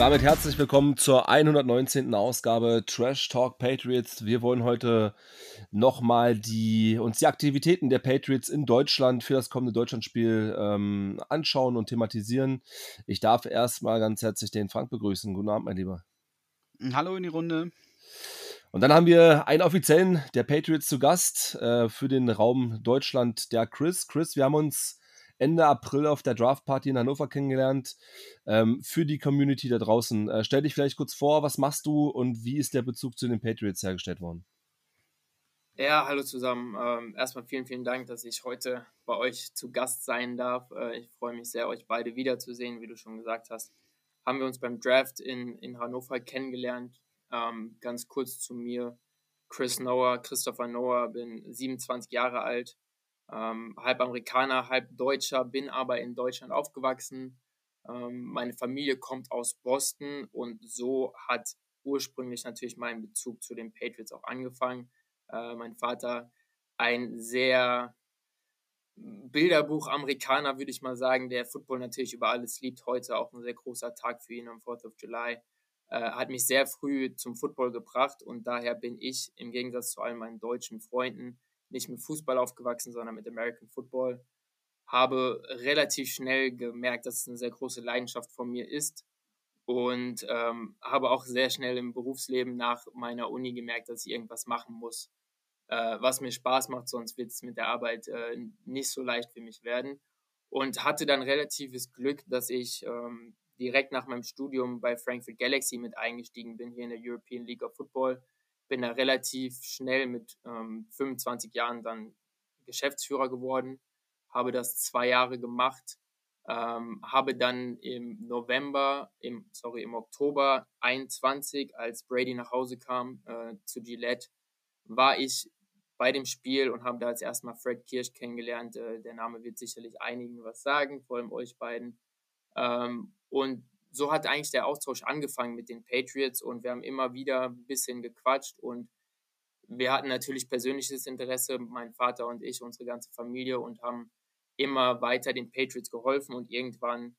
damit herzlich willkommen zur 119. Ausgabe Trash Talk Patriots. Wir wollen heute nochmal die, uns die Aktivitäten der Patriots in Deutschland für das kommende Deutschlandspiel ähm, anschauen und thematisieren. Ich darf erstmal ganz herzlich den Frank begrüßen. Guten Abend, mein Lieber. Hallo in die Runde. Und dann haben wir einen offiziellen der Patriots zu Gast äh, für den Raum Deutschland, der Chris. Chris, wir haben uns Ende April auf der Draft Party in Hannover kennengelernt. Ähm, für die Community da draußen. Äh, stell dich vielleicht kurz vor, was machst du und wie ist der Bezug zu den Patriots hergestellt worden? Ja, hallo zusammen. Ähm, erstmal vielen, vielen Dank, dass ich heute bei euch zu Gast sein darf. Äh, ich freue mich sehr, euch beide wiederzusehen, wie du schon gesagt hast. Haben wir uns beim Draft in, in Hannover kennengelernt. Ähm, ganz kurz zu mir. Chris Noah, Christopher Noah, bin 27 Jahre alt, ähm, halb Amerikaner, halb Deutscher, bin aber in Deutschland aufgewachsen. Ähm, meine Familie kommt aus Boston und so hat ursprünglich natürlich mein Bezug zu den Patriots auch angefangen. Äh, mein Vater ein sehr Bilderbuch-Amerikaner, würde ich mal sagen, der Football natürlich über alles liebt. Heute auch ein sehr großer Tag für ihn am 4th of July. Äh, hat mich sehr früh zum Football gebracht und daher bin ich im Gegensatz zu all meinen deutschen Freunden nicht mit Fußball aufgewachsen, sondern mit American Football. Habe relativ schnell gemerkt, dass es eine sehr große Leidenschaft von mir ist und ähm, habe auch sehr schnell im Berufsleben nach meiner Uni gemerkt, dass ich irgendwas machen muss, äh, was mir Spaß macht, sonst wird es mit der Arbeit äh, nicht so leicht für mich werden. Und hatte dann relatives Glück, dass ich ähm, direkt nach meinem Studium bei Frankfurt Galaxy mit eingestiegen bin, hier in der European League of Football bin da relativ schnell mit ähm, 25 Jahren dann Geschäftsführer geworden, habe das zwei Jahre gemacht, ähm, habe dann im November, im, sorry, im Oktober 21, als Brady nach Hause kam äh, zu Gillette, war ich bei dem Spiel und habe da als erstmal Fred Kirsch kennengelernt. Äh, der Name wird sicherlich einigen was sagen, vor allem euch beiden. Ähm, und so hat eigentlich der Austausch angefangen mit den Patriots und wir haben immer wieder ein bisschen gequatscht und wir hatten natürlich persönliches Interesse, mein Vater und ich, unsere ganze Familie und haben immer weiter den Patriots geholfen und irgendwann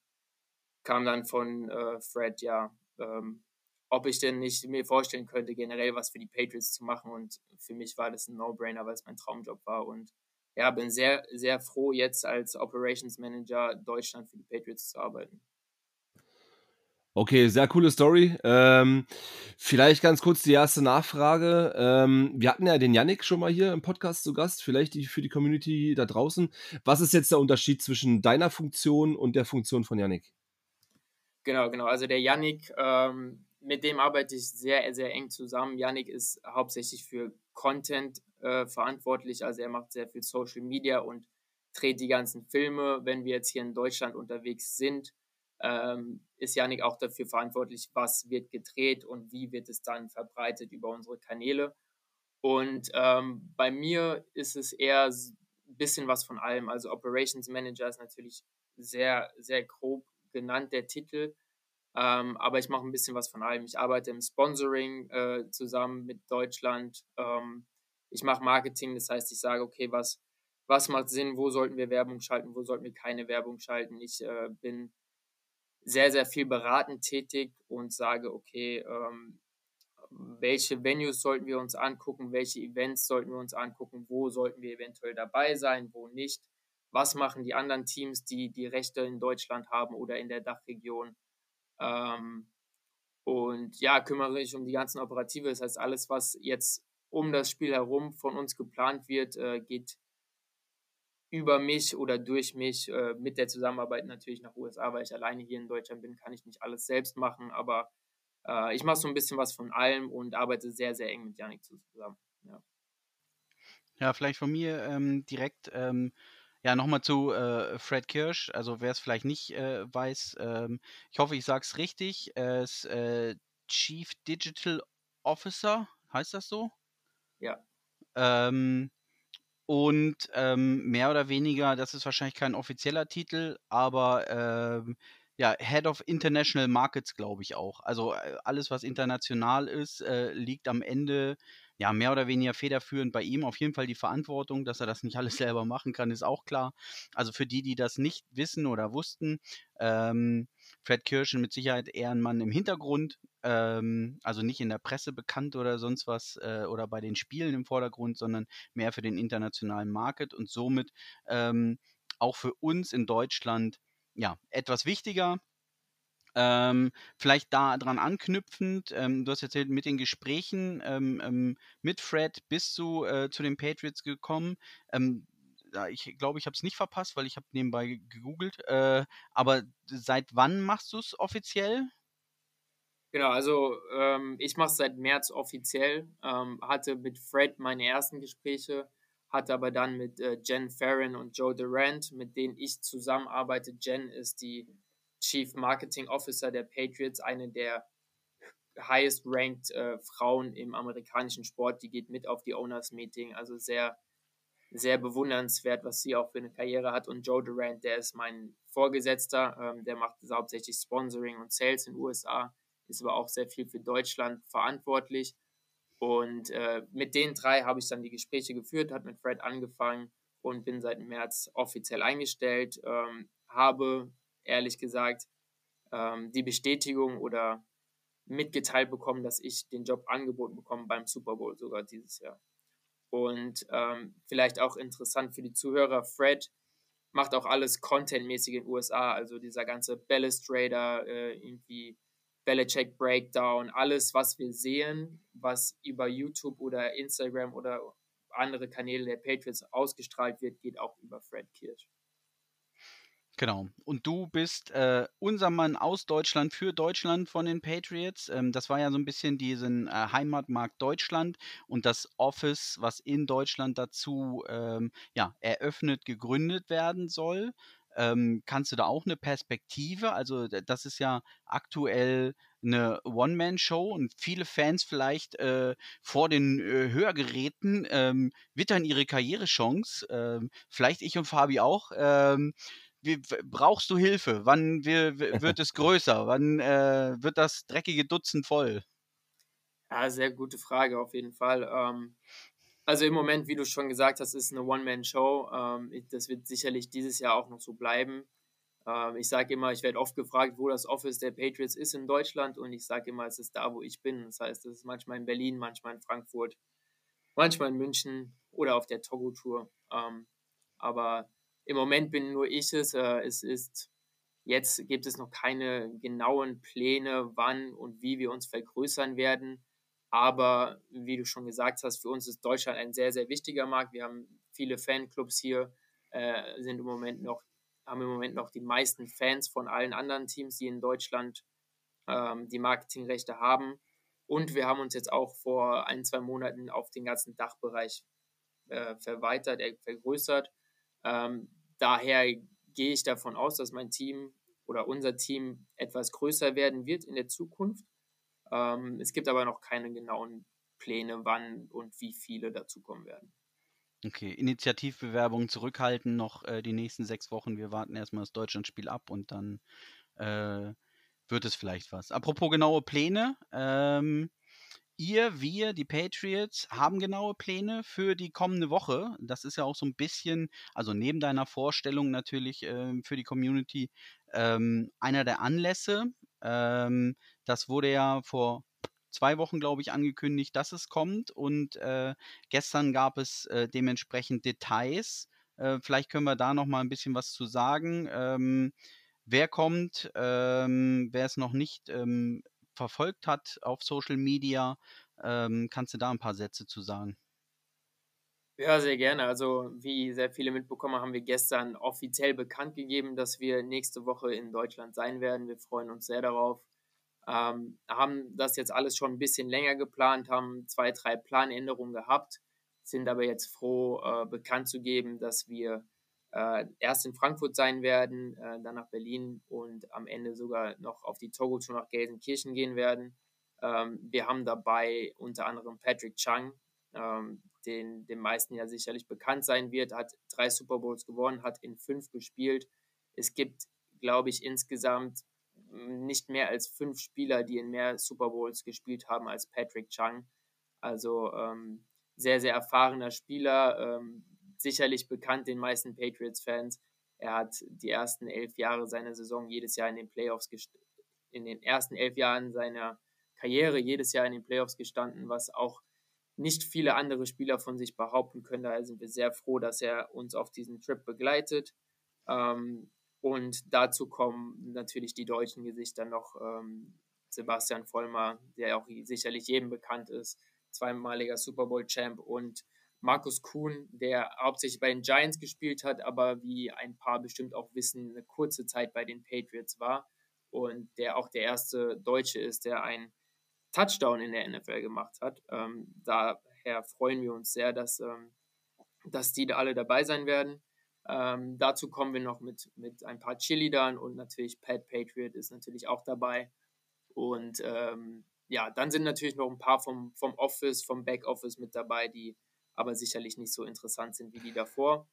kam dann von äh, Fred, ja, ähm, ob ich denn nicht mir vorstellen könnte, generell was für die Patriots zu machen und für mich war das ein No-Brainer, weil es mein Traumjob war und ja, bin sehr, sehr froh, jetzt als Operations Manager Deutschland für die Patriots zu arbeiten. Okay, sehr coole Story. Ähm, vielleicht ganz kurz die erste Nachfrage. Ähm, wir hatten ja den Yannick schon mal hier im Podcast zu Gast, vielleicht die, für die Community da draußen. Was ist jetzt der Unterschied zwischen deiner Funktion und der Funktion von Yannick? Genau, genau. Also der Yannick, ähm, mit dem arbeite ich sehr, sehr eng zusammen. Yannick ist hauptsächlich für Content äh, verantwortlich. Also er macht sehr viel Social Media und dreht die ganzen Filme. Wenn wir jetzt hier in Deutschland unterwegs sind, ähm, ist Janik auch dafür verantwortlich, was wird gedreht und wie wird es dann verbreitet über unsere Kanäle. Und ähm, bei mir ist es eher ein bisschen was von allem. Also Operations Manager ist natürlich sehr, sehr grob genannt, der Titel. Ähm, aber ich mache ein bisschen was von allem. Ich arbeite im Sponsoring äh, zusammen mit Deutschland. Ähm, ich mache Marketing, das heißt, ich sage, okay, was, was macht Sinn, wo sollten wir Werbung schalten, wo sollten wir keine Werbung schalten. Ich äh, bin sehr, sehr viel beratend tätig und sage, okay, ähm, welche Venues sollten wir uns angucken, welche Events sollten wir uns angucken, wo sollten wir eventuell dabei sein, wo nicht, was machen die anderen Teams, die die Rechte in Deutschland haben oder in der Dachregion. Ähm, und ja, kümmere mich um die ganzen Operative, das heißt alles, was jetzt um das Spiel herum von uns geplant wird, äh, geht über mich oder durch mich äh, mit der Zusammenarbeit natürlich nach USA, weil ich alleine hier in Deutschland bin, kann ich nicht alles selbst machen, aber äh, ich mache so ein bisschen was von allem und arbeite sehr, sehr eng mit Janik zusammen. Ja, ja vielleicht von mir ähm, direkt. Ähm ja, nochmal zu äh, Fred Kirsch. Also wer es vielleicht nicht äh, weiß, ähm, ich hoffe, ich sage es richtig. Er ist äh, Chief Digital Officer, heißt das so? Ja. Ähm, und ähm, mehr oder weniger, das ist wahrscheinlich kein offizieller Titel, aber ähm, ja, Head of International Markets, glaube ich auch. Also äh, alles, was international ist, äh, liegt am Ende ja mehr oder weniger federführend bei ihm. Auf jeden Fall die Verantwortung, dass er das nicht alles selber machen kann, ist auch klar. Also für die, die das nicht wissen oder wussten, Ähm, Fred Kirschen mit Sicherheit eher ein Mann im Hintergrund, ähm, also nicht in der Presse bekannt oder sonst was äh, oder bei den Spielen im Vordergrund, sondern mehr für den internationalen Market und somit ähm, auch für uns in Deutschland ja etwas wichtiger. Ähm, vielleicht daran anknüpfend, ähm, du hast erzählt, mit den Gesprächen ähm, ähm mit Fred bist du äh, zu den Patriots gekommen. Ähm, ich glaube, ich habe es nicht verpasst, weil ich habe nebenbei gegoogelt. Äh, aber seit wann machst du es offiziell? Genau, also ähm, ich mache es seit März offiziell, hatte mit Fred meine ersten Gespräche, hatte aber dann mit äh, Jen Farron und Joe Durant, mit denen ich zusammenarbeite. Jen ist die Chief Marketing Officer der Patriots, eine der highest ranked äh, Frauen im amerikanischen Sport. Die geht mit auf die Owners Meeting, also sehr sehr bewundernswert, was sie auch für eine Karriere hat. Und Joe Durant, der ist mein Vorgesetzter, ähm, der macht hauptsächlich Sponsoring und Sales in den USA, ist aber auch sehr viel für Deutschland verantwortlich. Und äh, mit den drei habe ich dann die Gespräche geführt, hat mit Fred angefangen und bin seit März offiziell eingestellt. Ähm, habe ehrlich gesagt ähm, die Bestätigung oder mitgeteilt bekommen, dass ich den Job angeboten bekomme beim Super Bowl sogar dieses Jahr. Und ähm, vielleicht auch interessant für die Zuhörer, Fred macht auch alles contentmäßig in den USA, also dieser ganze Balustrader, äh, irgendwie Belichick Breakdown, alles, was wir sehen, was über YouTube oder Instagram oder andere Kanäle der Patriots ausgestrahlt wird, geht auch über Fred Kirsch. Genau. Und du bist äh, unser Mann aus Deutschland für Deutschland von den Patriots. Ähm, das war ja so ein bisschen diesen äh, Heimatmarkt Deutschland und das Office, was in Deutschland dazu ähm, ja, eröffnet, gegründet werden soll. Ähm, kannst du da auch eine Perspektive? Also das ist ja aktuell eine One-Man-Show und viele Fans vielleicht äh, vor den äh, Hörgeräten ähm, wittern ihre Karrierechance. Ähm, vielleicht ich und Fabi auch. Ähm, wie, brauchst du Hilfe? Wann wir, wird es größer? Wann äh, wird das dreckige Dutzend voll? Ja, sehr gute Frage auf jeden Fall. Ähm, also im Moment, wie du schon gesagt hast, ist eine One-Man-Show. Ähm, das wird sicherlich dieses Jahr auch noch so bleiben. Ähm, ich sage immer, ich werde oft gefragt, wo das Office der Patriots ist in Deutschland und ich sage immer, es ist da, wo ich bin. Das heißt, es ist manchmal in Berlin, manchmal in Frankfurt, manchmal in München oder auf der Togo-Tour. Ähm, aber im Moment bin nur ich es. Äh, es ist jetzt gibt es noch keine genauen Pläne, wann und wie wir uns vergrößern werden. Aber wie du schon gesagt hast, für uns ist Deutschland ein sehr, sehr wichtiger Markt. Wir haben viele Fanclubs hier, äh, sind im Moment noch, haben im Moment noch die meisten Fans von allen anderen Teams, die in Deutschland ähm, die Marketingrechte haben. Und wir haben uns jetzt auch vor ein, zwei Monaten auf den ganzen Dachbereich äh, verweitert, äh, vergrößert. Ähm, daher gehe ich davon aus, dass mein Team oder unser Team etwas größer werden wird in der Zukunft. Ähm, es gibt aber noch keine genauen Pläne, wann und wie viele dazukommen werden. Okay, Initiativbewerbungen zurückhalten noch äh, die nächsten sechs Wochen. Wir warten erstmal das Deutschlandspiel ab und dann äh, wird es vielleicht was. Apropos genaue Pläne. Ähm, ihr, wir, die Patriots, haben genaue Pläne für die kommende Woche. Das ist ja auch so ein bisschen, also neben deiner Vorstellung natürlich ähm, für die Community, ähm, einer der Anlässe. Ähm, das wurde ja vor zwei Wochen, glaube ich, angekündigt, dass es kommt. Und äh, gestern gab es äh, dementsprechend Details. Äh, vielleicht können wir da noch mal ein bisschen was zu sagen. Ähm, wer kommt, ähm, wer es noch nicht ähm, verfolgt hat auf Social Media. Ähm, kannst du da ein paar Sätze zu sagen? Ja, sehr gerne. Also, wie sehr viele mitbekommen, haben wir gestern offiziell bekannt gegeben, dass wir nächste Woche in Deutschland sein werden. Wir freuen uns sehr darauf. Ähm, haben das jetzt alles schon ein bisschen länger geplant, haben zwei, drei Planänderungen gehabt, sind aber jetzt froh, äh, bekannt zu geben, dass wir äh, erst in Frankfurt sein werden, äh, dann nach Berlin und am Ende sogar noch auf die Togo-Tour nach Gelsenkirchen gehen werden. Ähm, wir haben dabei unter anderem Patrick Chung, ähm, den den meisten ja sicherlich bekannt sein wird, hat drei Super Bowls gewonnen, hat in fünf gespielt. Es gibt, glaube ich, insgesamt nicht mehr als fünf Spieler, die in mehr Super Bowls gespielt haben als Patrick Chung. Also ähm, sehr, sehr erfahrener Spieler, ähm, sicherlich bekannt den meisten Patriots-Fans. Er hat die ersten elf Jahre seiner Saison jedes Jahr in den Playoffs in den ersten elf Jahren seiner Karriere jedes Jahr in den Playoffs gestanden, was auch nicht viele andere Spieler von sich behaupten können. Daher sind wir sehr froh, dass er uns auf diesen Trip begleitet. Ähm, und dazu kommen natürlich die deutschen Gesichter noch. Ähm, Sebastian Vollmer, der auch sicherlich jedem bekannt ist, zweimaliger Super Bowl-Champ und Markus Kuhn, der hauptsächlich bei den Giants gespielt hat, aber wie ein paar bestimmt auch wissen, eine kurze Zeit bei den Patriots war und der auch der erste Deutsche ist, der einen Touchdown in der NFL gemacht hat. Ähm, daher freuen wir uns sehr, dass, ähm, dass die da alle dabei sein werden. Ähm, dazu kommen wir noch mit, mit ein paar Cheerleadern und natürlich Pat Patriot ist natürlich auch dabei. Und ähm, ja, dann sind natürlich noch ein paar vom, vom Office, vom Backoffice mit dabei, die aber sicherlich nicht so interessant sind wie die davor.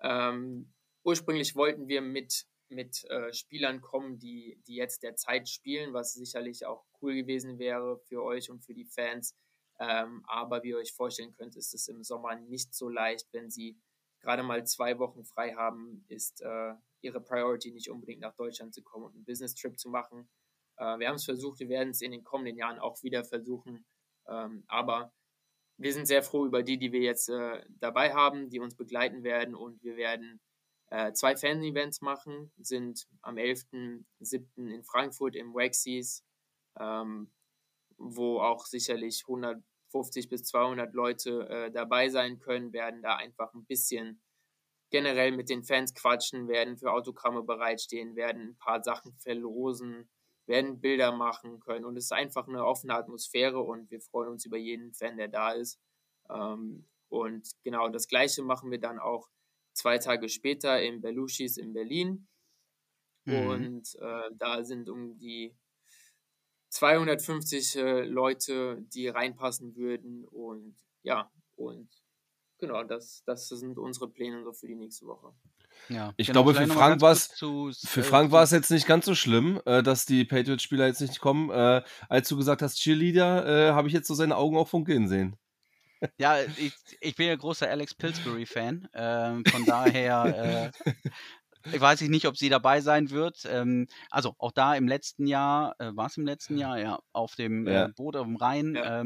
Ähm, ursprünglich wollten wir mit, mit äh, Spielern kommen, die, die jetzt der Zeit spielen, was sicherlich auch cool gewesen wäre für euch und für die Fans. Ähm, aber wie ihr euch vorstellen könnt, ist es im Sommer nicht so leicht, wenn sie gerade mal zwei Wochen frei haben, ist äh, ihre Priority nicht unbedingt nach Deutschland zu kommen und einen Business Trip zu machen. Äh, wir haben es versucht, wir werden es in den kommenden Jahren auch wieder versuchen. Ähm, aber wir sind sehr froh über die, die wir jetzt äh, dabei haben, die uns begleiten werden und wir werden äh, zwei Fan-Events machen, sind am 11.07. in Frankfurt im Waxies, ähm, wo auch sicherlich 150 bis 200 Leute äh, dabei sein können, werden da einfach ein bisschen generell mit den Fans quatschen, werden für Autogramme bereitstehen, werden ein paar Sachen verlosen, werden Bilder machen können und es ist einfach eine offene Atmosphäre und wir freuen uns über jeden Fan, der da ist. Ähm, und genau das Gleiche machen wir dann auch zwei Tage später im Belushis in Berlin. Mhm. Und äh, da sind um die 250 äh, Leute, die reinpassen würden. Und ja, und genau, das, das sind unsere Pläne so für die nächste Woche. Ja, ich genau, glaube, für Frank war es für äh, Frank war es jetzt nicht ganz so schlimm, äh, dass die Patriots-Spieler jetzt nicht kommen. Äh, als du gesagt hast, Cheerleader, äh, habe ich jetzt so seine Augen auch funkeln sehen. Ja, ich, ich bin ja großer Alex Pillsbury-Fan. Ähm, von daher äh, ich weiß nicht, ob sie dabei sein wird. Ähm, also auch da im letzten Jahr, äh, war es im letzten Jahr, ja, auf dem ja. Boot auf dem Rhein, ja.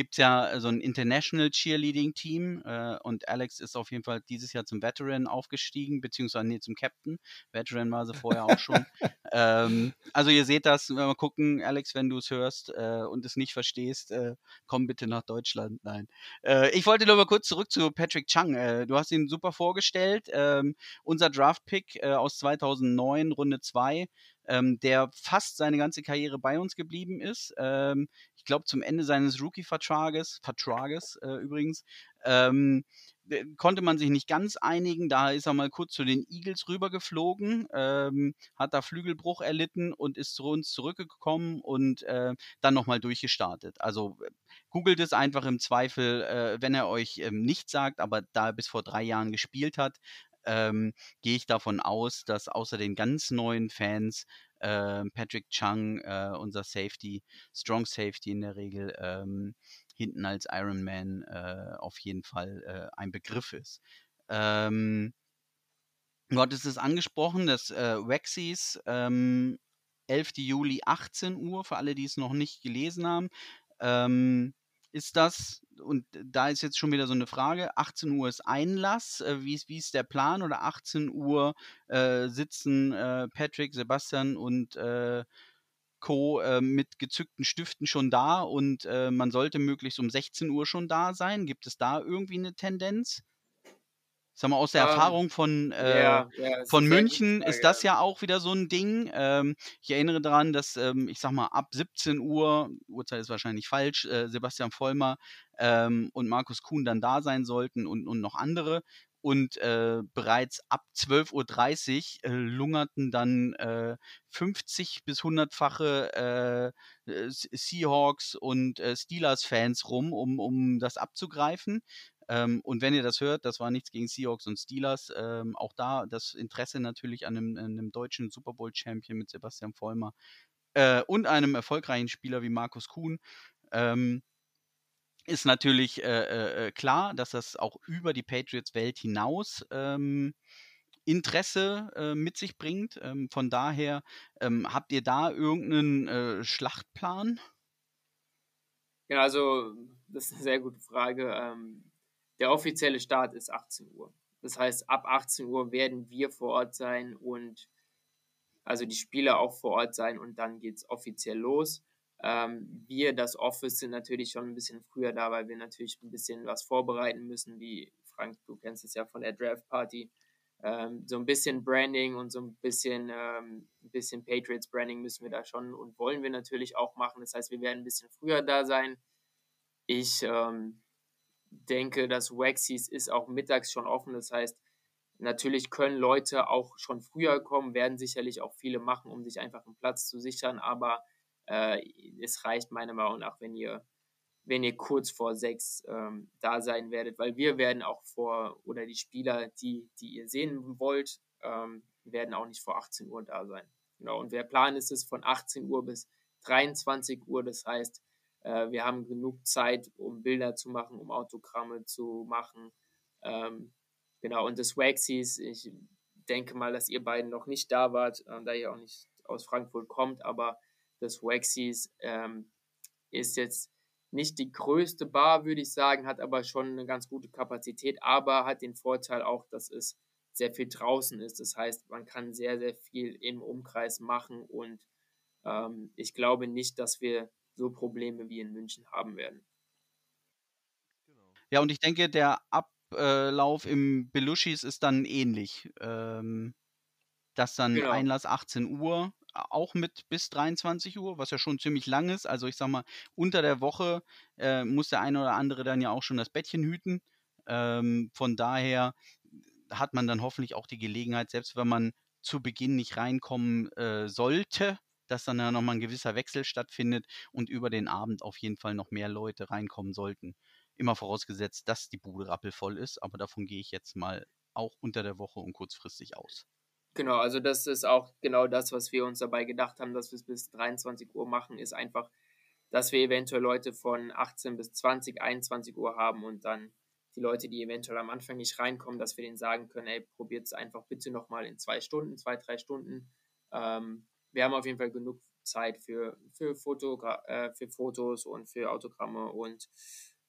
Gibt es ja so ein International Cheerleading Team äh, und Alex ist auf jeden Fall dieses Jahr zum Veteran aufgestiegen, beziehungsweise nee, zum Captain. Veteran war sie vorher auch schon. ähm, also ihr seht das, wenn wir gucken, Alex, wenn du es hörst äh, und es nicht verstehst, äh, komm bitte nach Deutschland. Nein. Äh, ich wollte nur mal kurz zurück zu Patrick Chung. Äh, du hast ihn super vorgestellt. Ähm, unser Draft-Pick äh, aus 2009, Runde 2 ähm, der fast seine ganze Karriere bei uns geblieben ist. Ähm, ich glaube, zum Ende seines Rookie-Vertrages, Vertrages äh, übrigens, ähm, konnte man sich nicht ganz einigen. Da ist er mal kurz zu den Eagles rübergeflogen, ähm, hat da Flügelbruch erlitten und ist zu uns zurückgekommen und äh, dann nochmal durchgestartet. Also googelt es einfach im Zweifel, äh, wenn er euch ähm, nicht sagt, aber da er bis vor drei Jahren gespielt hat, ähm, gehe ich davon aus, dass außer den ganz neuen Fans äh, Patrick Chung, äh, unser Safety, Strong Safety in der Regel, ähm, hinten als Iron Man äh, auf jeden Fall äh, ein Begriff ist. Ähm, du hattest es angesprochen, das äh, Waxies, ähm, 11. Juli 18 Uhr, für alle, die es noch nicht gelesen haben. Ähm, ist das, und da ist jetzt schon wieder so eine Frage, 18 Uhr ist Einlass, äh, wie, ist, wie ist der Plan? Oder 18 Uhr äh, sitzen äh, Patrick, Sebastian und äh, Co. Äh, mit gezückten Stiften schon da und äh, man sollte möglichst um 16 Uhr schon da sein? Gibt es da irgendwie eine Tendenz? Sag mal, aus der um, ähm, Erfahrung von, äh, ja, ja, von München ist das ja auch wieder so ein Ding. Ähm, ich erinnere daran, dass, ähm, ich sag mal, ab 17 Uhr, Uhrzeit ist wahrscheinlich falsch, äh, Sebastian Vollmer ähm, und Markus Kuhn dann da sein sollten und, und noch andere. Und äh, bereits ab 12.30 Uhr äh, lungerten dann 50 äh, bis 100-fache äh, Seahawks und Steelers-Fans rum, um, um das abzugreifen. Ähm, und wenn ihr das hört, das war nichts gegen Seahawks und Steelers. Ähm, auch da das Interesse natürlich an einem, einem deutschen Super Bowl-Champion mit Sebastian Vollmer äh, und einem erfolgreichen Spieler wie Markus Kuhn. Ähm, ist natürlich äh, äh, äh klar, dass das auch über die Patriots-Welt hinaus ähm, Interesse äh, mit sich bringt. Ähm, von daher, ähm, habt ihr da irgendeinen äh, Schlachtplan? Ja, also das ist eine sehr gute Frage. Ähm, der offizielle Start ist 18 Uhr. Das heißt, ab 18 Uhr werden wir vor Ort sein und also die Spieler auch vor Ort sein und dann geht es offiziell los. Ähm, wir, das Office, sind natürlich schon ein bisschen früher da, weil wir natürlich ein bisschen was vorbereiten müssen, wie Frank, du kennst es ja von der Draft Party. Ähm, so ein bisschen Branding und so ein bisschen, ähm, bisschen Patriots Branding müssen wir da schon und wollen wir natürlich auch machen. Das heißt, wir werden ein bisschen früher da sein. Ich ähm, denke, das Waxies ist auch mittags schon offen. Das heißt, natürlich können Leute auch schon früher kommen, werden sicherlich auch viele machen, um sich einfach einen Platz zu sichern. Aber äh, es reicht meiner Meinung nach, wenn ihr, wenn ihr kurz vor sechs ähm, da sein werdet, weil wir werden auch vor, oder die Spieler, die, die ihr sehen wollt, ähm, werden auch nicht vor 18 Uhr da sein. Genau. Und der Plan ist es von 18 Uhr bis 23 Uhr. Das heißt, äh, wir haben genug Zeit, um Bilder zu machen, um Autogramme zu machen. Ähm, genau, und das Waxies, ich denke mal, dass ihr beiden noch nicht da wart, äh, da ihr auch nicht aus Frankfurt kommt, aber das Waxies ähm, ist jetzt nicht die größte Bar, würde ich sagen, hat aber schon eine ganz gute Kapazität, aber hat den Vorteil auch, dass es sehr viel draußen ist. Das heißt, man kann sehr, sehr viel im Umkreis machen und ähm, ich glaube nicht, dass wir so Probleme wie in München haben werden. Ja, und ich denke, der Ablauf im Belushis ist dann ähnlich. Ähm, dass dann genau. Einlass 18 Uhr, auch mit bis 23 Uhr, was ja schon ziemlich lang ist. Also ich sag mal, unter der Woche äh, muss der eine oder andere dann ja auch schon das Bettchen hüten. Ähm, von daher hat man dann hoffentlich auch die Gelegenheit, selbst wenn man zu Beginn nicht reinkommen äh, sollte, dass dann ja nochmal ein gewisser Wechsel stattfindet und über den Abend auf jeden Fall noch mehr Leute reinkommen sollten. Immer vorausgesetzt, dass die Bude rappelvoll ist, aber davon gehe ich jetzt mal auch unter der Woche und kurzfristig aus. Genau, also das ist auch genau das, was wir uns dabei gedacht haben, dass wir es bis 23 Uhr machen, ist einfach, dass wir eventuell Leute von 18 bis 20, 21 Uhr haben und dann die Leute, die eventuell am Anfang nicht reinkommen, dass wir denen sagen können, ey, probiert es einfach bitte nochmal in zwei Stunden, zwei, drei Stunden. Ähm, wir haben auf jeden Fall genug Zeit für, für, Fotogra äh, für Fotos und für Autogramme und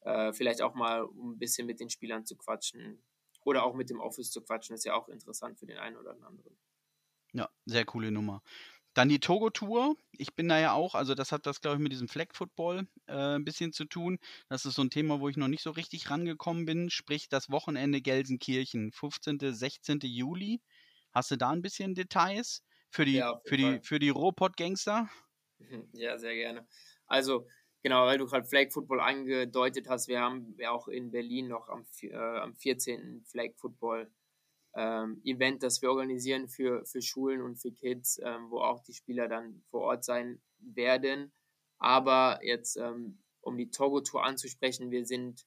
äh, vielleicht auch mal, ein bisschen mit den Spielern zu quatschen oder auch mit dem Office zu quatschen, ist ja auch interessant für den einen oder den anderen. Ja, sehr coole Nummer. Dann die Togo-Tour. Ich bin da ja auch, also das hat das, glaube ich, mit diesem Flag-Football äh, ein bisschen zu tun. Das ist so ein Thema, wo ich noch nicht so richtig rangekommen bin. Sprich, das Wochenende Gelsenkirchen, 15., 16. Juli. Hast du da ein bisschen Details? Für die, ja, für die, für die Robot-Gangster? Ja, sehr gerne. Also, genau, weil du gerade Flag Football angedeutet hast, wir haben ja auch in Berlin noch am, äh, am 14. Flag Football ähm, Event, das wir organisieren für, für Schulen und für Kids, ähm, wo auch die Spieler dann vor Ort sein werden. Aber jetzt, ähm, um die Togo-Tour anzusprechen, wir sind,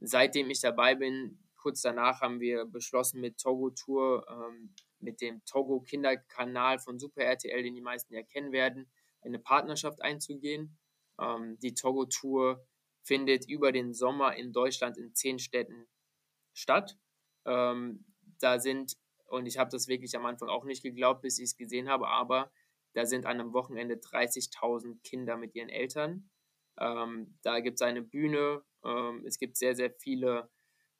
seitdem ich dabei bin, kurz danach haben wir beschlossen mit Togo Tour ähm, mit dem Togo Kinderkanal von Super RTL, den die meisten ja kennen werden, eine Partnerschaft einzugehen. Ähm, die Togo Tour findet über den Sommer in Deutschland in zehn Städten statt. Ähm, da sind, und ich habe das wirklich am Anfang auch nicht geglaubt, bis ich es gesehen habe, aber da sind an einem Wochenende 30.000 Kinder mit ihren Eltern. Ähm, da gibt es eine Bühne, ähm, es gibt sehr, sehr viele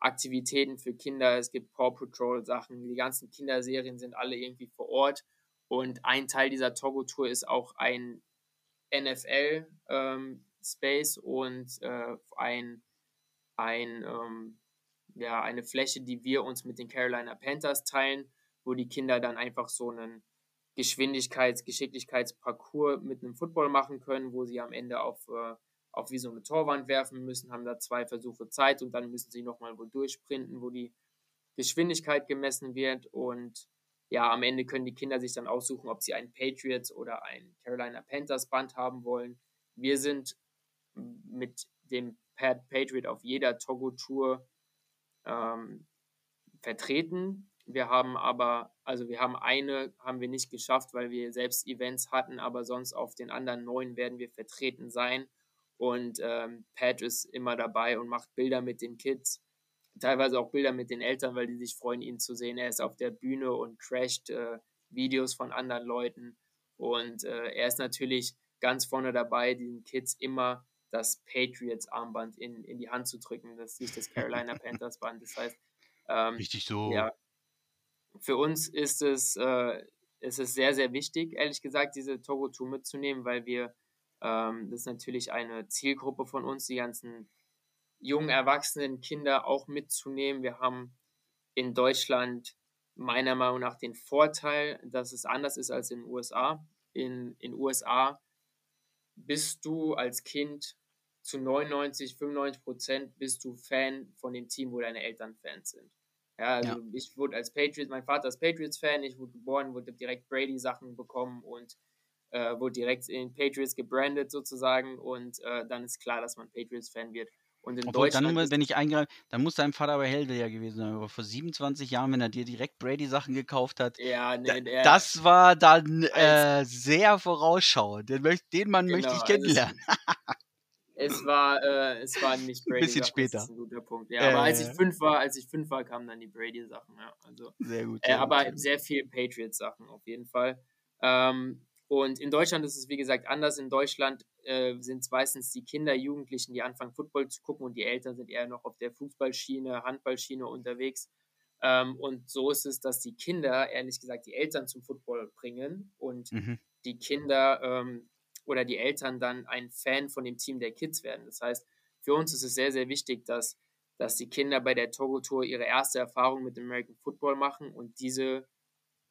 Aktivitäten für Kinder, es gibt Paw Patrol Sachen, die ganzen Kinderserien sind alle irgendwie vor Ort. Und ein Teil dieser Togo Tour ist auch ein NFL ähm, Space und äh, ein, ein ähm, ja, eine Fläche, die wir uns mit den Carolina Panthers teilen, wo die Kinder dann einfach so einen Geschwindigkeits-, Geschicklichkeitsparcours mit einem Football machen können, wo sie am Ende auf äh, auf wie so eine Torwand werfen müssen, haben da zwei Versuche Zeit und dann müssen sie nochmal wo durchsprinten, wo die Geschwindigkeit gemessen wird und ja, am Ende können die Kinder sich dann aussuchen, ob sie ein Patriots oder ein Carolina Panthers Band haben wollen. Wir sind mit dem Pat Patriot auf jeder Togo-Tour ähm, vertreten. Wir haben aber, also wir haben eine, haben wir nicht geschafft, weil wir selbst Events hatten, aber sonst auf den anderen neun werden wir vertreten sein. Und ähm, Pat ist immer dabei und macht Bilder mit den Kids. teilweise auch Bilder mit den Eltern, weil die sich freuen, ihn zu sehen. Er ist auf der Bühne und crasht äh, Videos von anderen Leuten. Und äh, er ist natürlich ganz vorne dabei, den Kids immer das Patriots-Armband in, in die Hand zu drücken. Das ist nicht das Carolina Panthers-Band. Das heißt, ähm, Richtig so. Ja, für uns ist es, äh, ist es sehr, sehr wichtig, ehrlich gesagt, diese Togo-Tour mitzunehmen, weil wir, ähm, das ist natürlich eine Zielgruppe von uns, die ganzen jungen Erwachsenen, Kinder auch mitzunehmen. Wir haben in Deutschland meiner Meinung nach den Vorteil, dass es anders ist als in den USA. In den USA bist du als Kind zu 99, 95 Prozent bist du Fan von dem Team, wo deine Eltern Fans sind. Ja, also ja. ich wurde als Patriots, mein Vater ist Patriots-Fan, ich wurde geboren, wurde direkt Brady-Sachen bekommen und äh, wurde direkt in Patriots gebrandet sozusagen und äh, dann ist klar, dass man Patriots-Fan wird. Und in Obwohl, Deutschland. Dann, wenn ich eingreife, dann muss dein Vater aber Hellseher gewesen sein. Aber vor 27 Jahren, wenn er dir direkt Brady-Sachen gekauft hat, ja, nee, da, das war dann äh, sehr vorausschauend. Den, den Mann genau, möchte ich kennenlernen. Es, war, äh, es war nicht Brady. Ein bisschen später. Das ist ein guter Punkt. Ja, aber als ich fünf war, als ich fünf war, kamen dann die Brady-Sachen. Ja, also, sehr gut. Äh, sehr äh, aber gut. sehr viel Patriots-Sachen auf jeden Fall. Ähm, und in Deutschland ist es, wie gesagt, anders. In Deutschland äh, sind es meistens die Kinder, Jugendlichen, die anfangen, Football zu gucken und die Eltern sind eher noch auf der Fußballschiene, Handballschiene unterwegs. Ähm, und so ist es, dass die Kinder, ehrlich gesagt, die Eltern zum Football bringen und mhm. die Kinder ähm, oder die Eltern dann ein Fan von dem Team der Kids werden. Das heißt, für uns ist es sehr, sehr wichtig, dass, dass die Kinder bei der Togo Tour ihre erste Erfahrung mit American Football machen und diese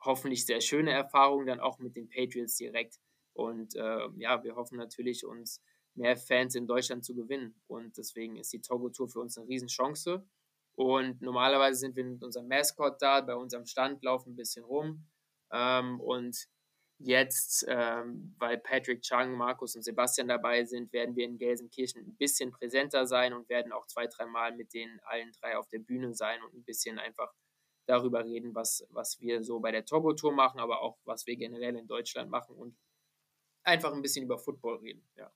hoffentlich sehr schöne Erfahrung dann auch mit den Patriots direkt. Und äh, ja, wir hoffen natürlich, uns mehr Fans in Deutschland zu gewinnen. Und deswegen ist die Togo Tour für uns eine Riesenchance. Und normalerweise sind wir mit unserem Mascot da, bei unserem Stand laufen ein bisschen rum. Ähm, und jetzt, ähm, weil Patrick Chang, Markus und Sebastian dabei sind, werden wir in Gelsenkirchen ein bisschen präsenter sein und werden auch zwei, dreimal mit denen allen drei auf der Bühne sein und ein bisschen einfach darüber reden, was, was wir so bei der Togo-Tour machen, aber auch was wir generell in Deutschland machen und einfach ein bisschen über Football reden, ja.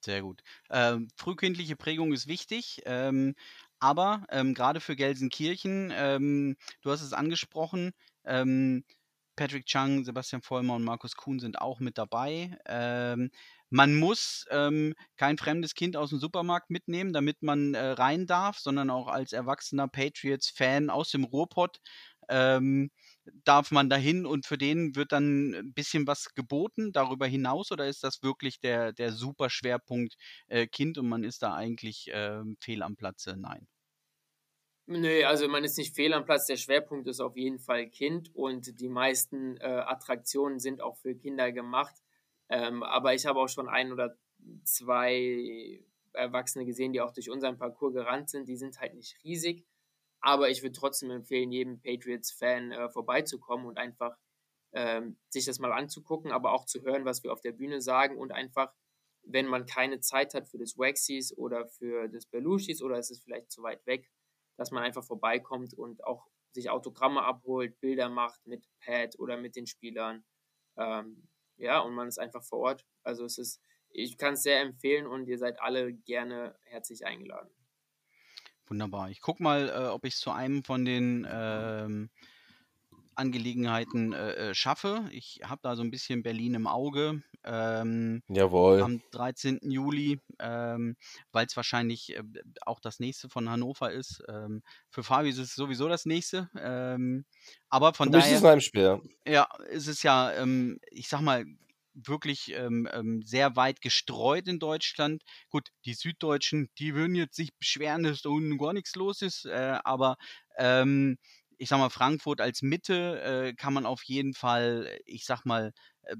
Sehr gut. Ähm, frühkindliche Prägung ist wichtig, ähm, aber ähm, gerade für Gelsenkirchen, ähm, du hast es angesprochen, ähm, Patrick Chung, Sebastian Vollmer und Markus Kuhn sind auch mit dabei. Man muss ähm, kein fremdes Kind aus dem Supermarkt mitnehmen, damit man äh, rein darf, sondern auch als erwachsener Patriots-Fan aus dem Ruhrpott ähm, darf man dahin und für den wird dann ein bisschen was geboten darüber hinaus oder ist das wirklich der, der super Schwerpunkt äh, Kind und man ist da eigentlich äh, fehl am Platze? Nein. Nö, also man ist nicht fehl am Platz. Der Schwerpunkt ist auf jeden Fall Kind und die meisten äh, Attraktionen sind auch für Kinder gemacht. Ähm, aber ich habe auch schon ein oder zwei Erwachsene gesehen, die auch durch unseren Parcours gerannt sind. Die sind halt nicht riesig. Aber ich würde trotzdem empfehlen, jedem Patriots-Fan äh, vorbeizukommen und einfach ähm, sich das mal anzugucken, aber auch zu hören, was wir auf der Bühne sagen und einfach, wenn man keine Zeit hat für das Waxies oder für das Belushis oder es ist vielleicht zu weit weg, dass man einfach vorbeikommt und auch sich Autogramme abholt, Bilder macht mit Pad oder mit den Spielern. Ähm, ja, und man ist einfach vor Ort. Also es ist, ich kann es sehr empfehlen und ihr seid alle gerne herzlich eingeladen. Wunderbar. Ich gucke mal, äh, ob ich es zu einem von den ähm, Angelegenheiten äh, äh, schaffe. Ich habe da so ein bisschen Berlin im Auge. Ähm, Jawohl. Am 13. Juli, ähm, weil es wahrscheinlich äh, auch das nächste von Hannover ist. Ähm, für Fabi ist es sowieso das nächste. Ähm, aber von du daher. Ist es Heimspiel. Ja, ist es ja, ähm, ich sag mal, wirklich ähm, sehr weit gestreut in Deutschland. Gut, die Süddeutschen, die würden jetzt sich beschweren, dass da unten gar nichts los ist, äh, aber ich sag mal, Frankfurt als Mitte äh, kann man auf jeden Fall, ich sag mal, äh,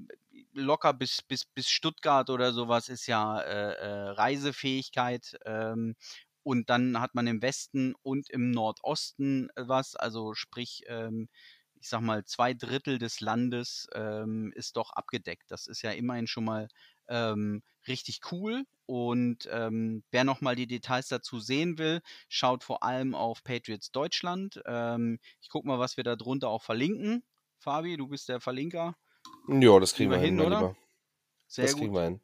locker bis, bis, bis Stuttgart oder sowas ist ja äh, äh, Reisefähigkeit. Ähm, und dann hat man im Westen und im Nordosten äh, was, also sprich, ähm, ich sag mal, zwei Drittel des Landes ähm, ist doch abgedeckt. Das ist ja immerhin schon mal ähm, richtig cool. Und ähm, wer nochmal die Details dazu sehen will, schaut vor allem auf Patriots Deutschland. Ähm, ich gucke mal, was wir da drunter auch verlinken. Fabi, du bist der Verlinker. Ja, das kriegen wir hin, hin oder? Lieber. Sehr das gut. kriegen wir hin.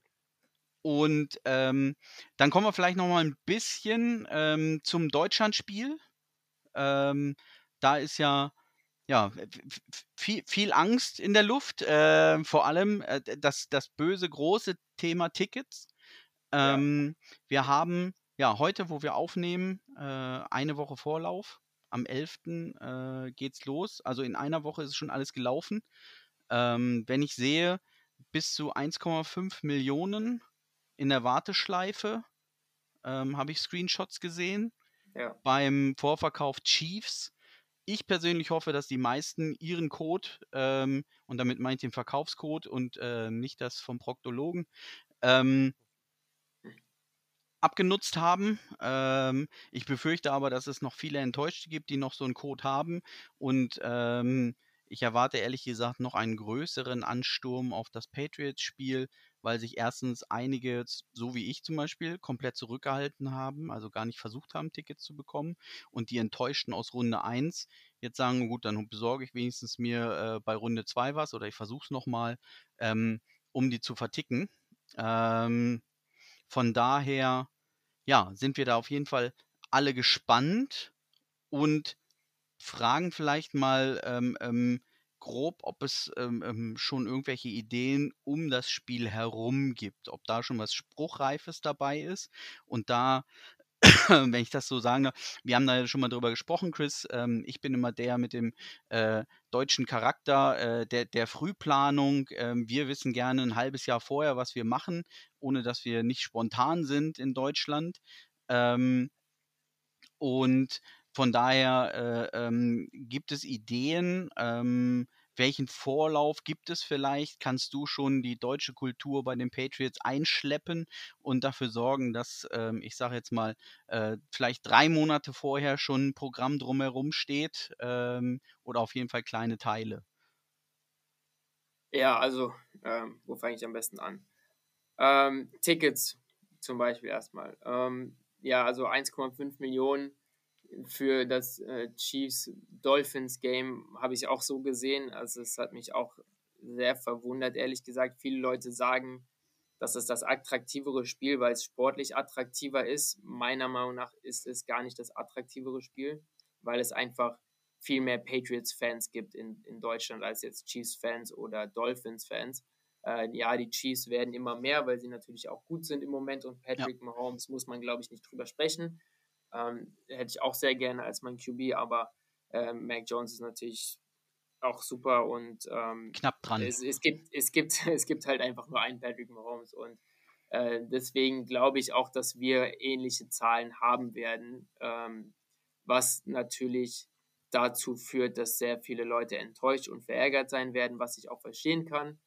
Und ähm, dann kommen wir vielleicht noch mal ein bisschen ähm, zum Deutschlandspiel. Ähm, da ist ja ja, viel, viel Angst in der Luft, äh, vor allem äh, das, das böse große Thema Tickets. Ähm, ja. Wir haben ja heute, wo wir aufnehmen, äh, eine Woche Vorlauf. Am 11. Äh, geht's los. Also in einer Woche ist schon alles gelaufen. Ähm, wenn ich sehe, bis zu 1,5 Millionen in der Warteschleife, ähm, habe ich Screenshots gesehen. Ja. Beim Vorverkauf Chiefs ich persönlich hoffe, dass die meisten ihren Code, ähm, und damit meine ich den Verkaufscode und äh, nicht das vom Proktologen, ähm, abgenutzt haben. Ähm, ich befürchte aber, dass es noch viele Enttäuschte gibt, die noch so einen Code haben. Und ähm, ich erwarte ehrlich gesagt noch einen größeren Ansturm auf das Patriots-Spiel, weil sich erstens einige, so wie ich zum Beispiel, komplett zurückgehalten haben, also gar nicht versucht haben, Tickets zu bekommen. Und die Enttäuschten aus Runde 1 jetzt sagen, gut, dann besorge ich wenigstens mir äh, bei Runde 2 was oder ich versuche es nochmal, ähm, um die zu verticken. Ähm, von daher, ja, sind wir da auf jeden Fall alle gespannt und fragen vielleicht mal, ähm, ähm, grob, ob es ähm, ähm, schon irgendwelche Ideen um das Spiel herum gibt, ob da schon was Spruchreifes dabei ist. Und da, wenn ich das so sage, wir haben da schon mal drüber gesprochen, Chris. Ähm, ich bin immer der mit dem äh, deutschen Charakter äh, der, der Frühplanung. Ähm, wir wissen gerne ein halbes Jahr vorher, was wir machen, ohne dass wir nicht spontan sind in Deutschland. Ähm, und von daher äh, ähm, gibt es Ideen, ähm, welchen Vorlauf gibt es vielleicht? Kannst du schon die deutsche Kultur bei den Patriots einschleppen und dafür sorgen, dass, ähm, ich sage jetzt mal, äh, vielleicht drei Monate vorher schon ein Programm drumherum steht ähm, oder auf jeden Fall kleine Teile? Ja, also, ähm, wo fange ich am besten an? Ähm, Tickets zum Beispiel erstmal. Ähm, ja, also 1,5 Millionen für das äh, Chiefs-Dolphins-Game habe ich auch so gesehen. Also es hat mich auch sehr verwundert, ehrlich gesagt. Viele Leute sagen, dass es das attraktivere Spiel, weil es sportlich attraktiver ist. Meiner Meinung nach ist es gar nicht das attraktivere Spiel, weil es einfach viel mehr Patriots-Fans gibt in, in Deutschland als jetzt Chiefs-Fans oder Dolphins-Fans. Äh, ja, die Chiefs werden immer mehr, weil sie natürlich auch gut sind im Moment und Patrick ja. Mahomes muss man, glaube ich, nicht drüber sprechen. Ähm, hätte ich auch sehr gerne als mein QB, aber ähm, Mac Jones ist natürlich auch super und ähm, knapp dran. Es, es, gibt, es, gibt, es gibt halt einfach nur einen Patrick Mahomes und äh, deswegen glaube ich auch, dass wir ähnliche Zahlen haben werden, ähm, was natürlich dazu führt, dass sehr viele Leute enttäuscht und verärgert sein werden, was ich auch verstehen kann.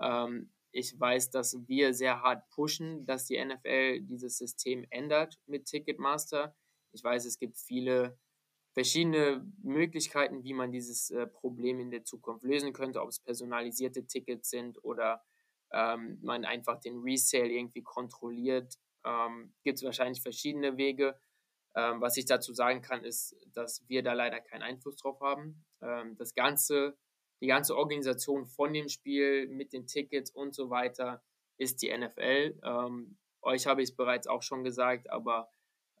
Ähm, ich weiß, dass wir sehr hart pushen, dass die NFL dieses System ändert mit Ticketmaster. Ich weiß, es gibt viele verschiedene Möglichkeiten, wie man dieses äh, Problem in der Zukunft lösen könnte, ob es personalisierte Tickets sind oder ähm, man einfach den Resale irgendwie kontrolliert. Ähm, gibt es wahrscheinlich verschiedene Wege. Ähm, was ich dazu sagen kann, ist, dass wir da leider keinen Einfluss drauf haben. Ähm, das ganze, die ganze Organisation von dem Spiel mit den Tickets und so weiter ist die NFL. Ähm, euch habe ich es bereits auch schon gesagt, aber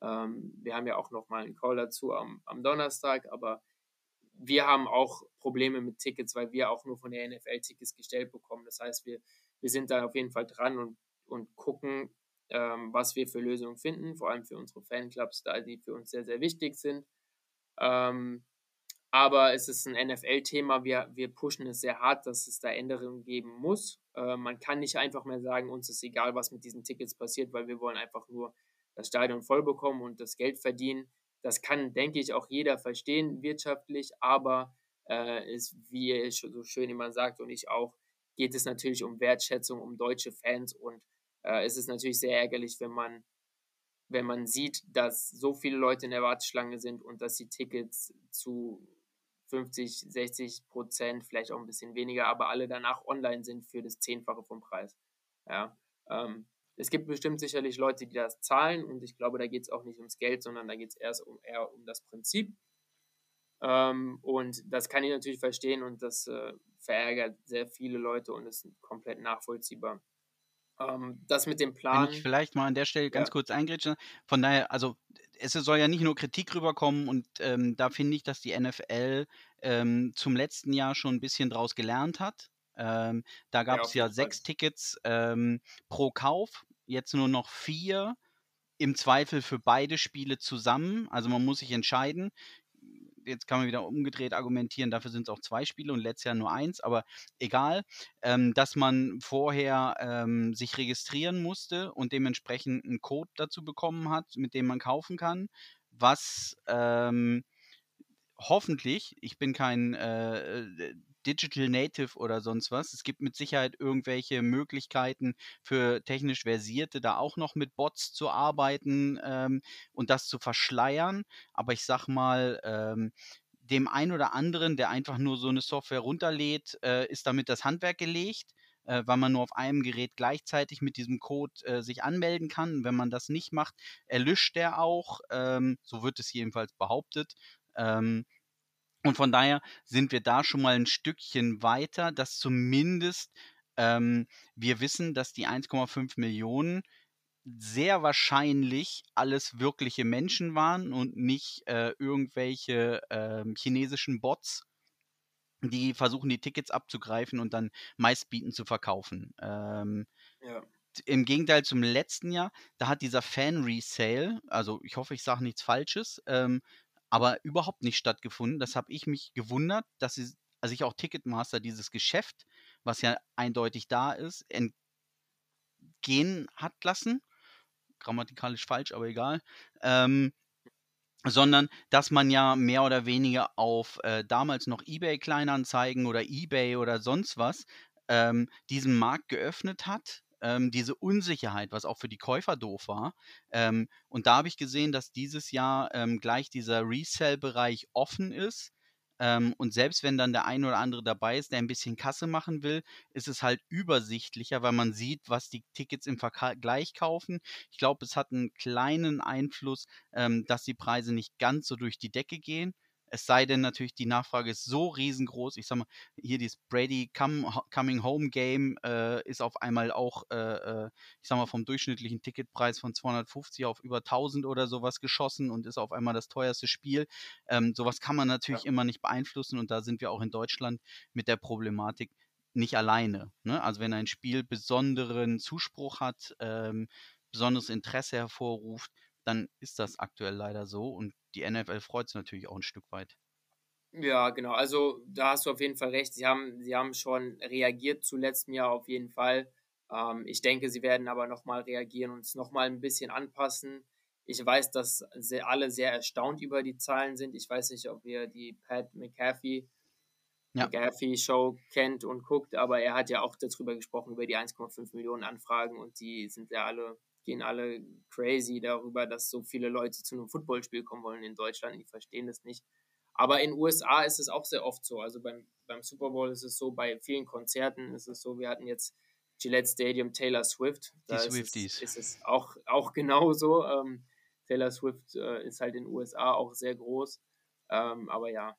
ähm, wir haben ja auch noch mal einen Call dazu am, am Donnerstag, aber wir haben auch Probleme mit Tickets, weil wir auch nur von der NFL Tickets gestellt bekommen. Das heißt, wir, wir sind da auf jeden Fall dran und, und gucken, ähm, was wir für Lösungen finden, vor allem für unsere Fanclubs, da die für uns sehr, sehr wichtig sind. Ähm, aber es ist ein NFL-Thema, wir, wir pushen es sehr hart, dass es da Änderungen geben muss. Äh, man kann nicht einfach mehr sagen, uns ist egal, was mit diesen Tickets passiert, weil wir wollen einfach nur das Stadion voll bekommen und das Geld verdienen. Das kann, denke ich, auch jeder verstehen wirtschaftlich, aber äh, ist, wie ihr so schön immer sagt und ich auch, geht es natürlich um Wertschätzung, um deutsche Fans und äh, es ist natürlich sehr ärgerlich, wenn man, wenn man sieht, dass so viele Leute in der Warteschlange sind und dass die Tickets zu 50, 60 Prozent, vielleicht auch ein bisschen weniger, aber alle danach online sind für das Zehnfache vom Preis. Ja, ähm, es gibt bestimmt sicherlich Leute, die das zahlen und ich glaube, da geht es auch nicht ums Geld, sondern da geht es eher um, eher um das Prinzip. Ähm, und das kann ich natürlich verstehen und das äh, verärgert sehr viele Leute und ist komplett nachvollziehbar. Ähm, das mit dem Wenn Plan. ich vielleicht mal an der Stelle ganz Ja. kurz eingrätschen. Von daher, also es soll ja nicht nur Kritik rüberkommen und ähm, da finde ich, dass die NFL ähm, zum letzten Jahr schon ein bisschen draus gelernt hat. Ähm, da gab es ja Fall. sechs Tickets ähm, pro Kauf, jetzt nur noch vier. Im Zweifel für beide Spiele zusammen. Also man muss sich entscheiden. Jetzt kann man wieder umgedreht argumentieren, dafür sind es auch zwei Spiele und letztes Jahr nur eins, aber egal, ähm, dass man vorher ähm, sich registrieren musste und dementsprechend einen Code dazu bekommen hat, mit dem man kaufen kann, was ähm, hoffentlich, ich bin kein äh, äh, Digital Native oder sonst was, es gibt mit Sicherheit irgendwelche Möglichkeiten für technisch Versierte, da auch noch mit Bots zu arbeiten ähm, und das zu verschleiern. Aber ich sag mal, ähm, dem einen oder anderen, der einfach nur so eine Software runterlädt, äh, ist damit das Handwerk gelegt, äh, weil man nur auf einem Gerät gleichzeitig mit diesem Code äh, sich anmelden kann. Wenn man das nicht macht, erlischt der auch. Ähm, so wird es jedenfalls behauptet. Ähm, und von daher sind wir da schon mal ein Stückchen weiter, dass zumindest ähm, wir wissen, dass die 1,5 Millionen sehr wahrscheinlich alles wirkliche Menschen waren und nicht äh, irgendwelche ähm, chinesischen Bots, die versuchen, die Tickets abzugreifen und dann meistbieten zu verkaufen. Ähm, Ja. im Gegenteil zum letzten Jahr, da hat dieser Fan-Resale, also ich hoffe, ich sage nichts Falsches, ähm, aber überhaupt nicht stattgefunden. Das habe ich mich gewundert, dass sie, also ich auch Ticketmaster dieses Geschäft, was ja eindeutig da ist, entgehen hat lassen. Grammatikalisch falsch, aber egal. Ähm, sondern dass man ja mehr oder weniger auf äh, damals noch eBay Kleinanzeigen oder eBay oder sonst was ähm, diesen Markt geöffnet hat. Ähm, diese Unsicherheit, was auch für die Käufer doof war. Ähm, und da habe ich gesehen, dass dieses Jahr ähm, gleich dieser Resell-Bereich offen ist. Ähm, und selbst wenn dann der ein oder andere dabei ist, der ein bisschen Kasse machen will, ist es halt übersichtlicher, weil man sieht, was die Tickets im Vergleich kaufen. Ich glaube, es hat einen kleinen Einfluss, ähm, dass die Preise nicht ganz so durch die Decke gehen. Es sei denn natürlich, die Nachfrage ist so riesengroß. Ich sag mal, hier dieses Brady Come, Coming Home Game äh, ist auf einmal auch, äh, äh, ich sag mal, vom durchschnittlichen Ticketpreis von 250 auf über 1000 oder sowas geschossen und ist auf einmal das teuerste Spiel. Ähm, sowas kann man natürlich Ja. immer nicht beeinflussen und da sind wir auch in Deutschland mit der Problematik nicht alleine. Ne? Also wenn ein Spiel besonderen Zuspruch hat, ähm, besonderes Interesse hervorruft, dann ist das aktuell leider so und die NFL freut es natürlich auch ein Stück weit. Ja, genau. Also da hast du auf jeden Fall recht. Sie haben, sie haben schon reagiert zu letztem Jahr auf jeden Fall. Ähm, ich denke, sie werden aber nochmal reagieren und es nochmal ein bisschen anpassen. Ich weiß, dass sie alle sehr erstaunt über die Zahlen sind. Ich weiß nicht, ob ihr die Pat McAfee, Ja. McAfee Show kennt und guckt, aber er hat ja auch darüber gesprochen, über die 1,5 Millionen Anfragen und die sind ja alle, gehen alle crazy darüber, dass so viele Leute zu einem Footballspiel kommen wollen in Deutschland. Die verstehen das nicht. Aber in USA ist es auch sehr oft so. Also beim, beim Super Bowl ist es so, bei vielen Konzerten ist es so, wir hatten jetzt Gillette Stadium Taylor Swift. Da ist Swifties. Es, ist es auch, auch genauso. Ähm, Taylor Swift äh, ist halt in den USA auch sehr groß. Ähm, aber ja.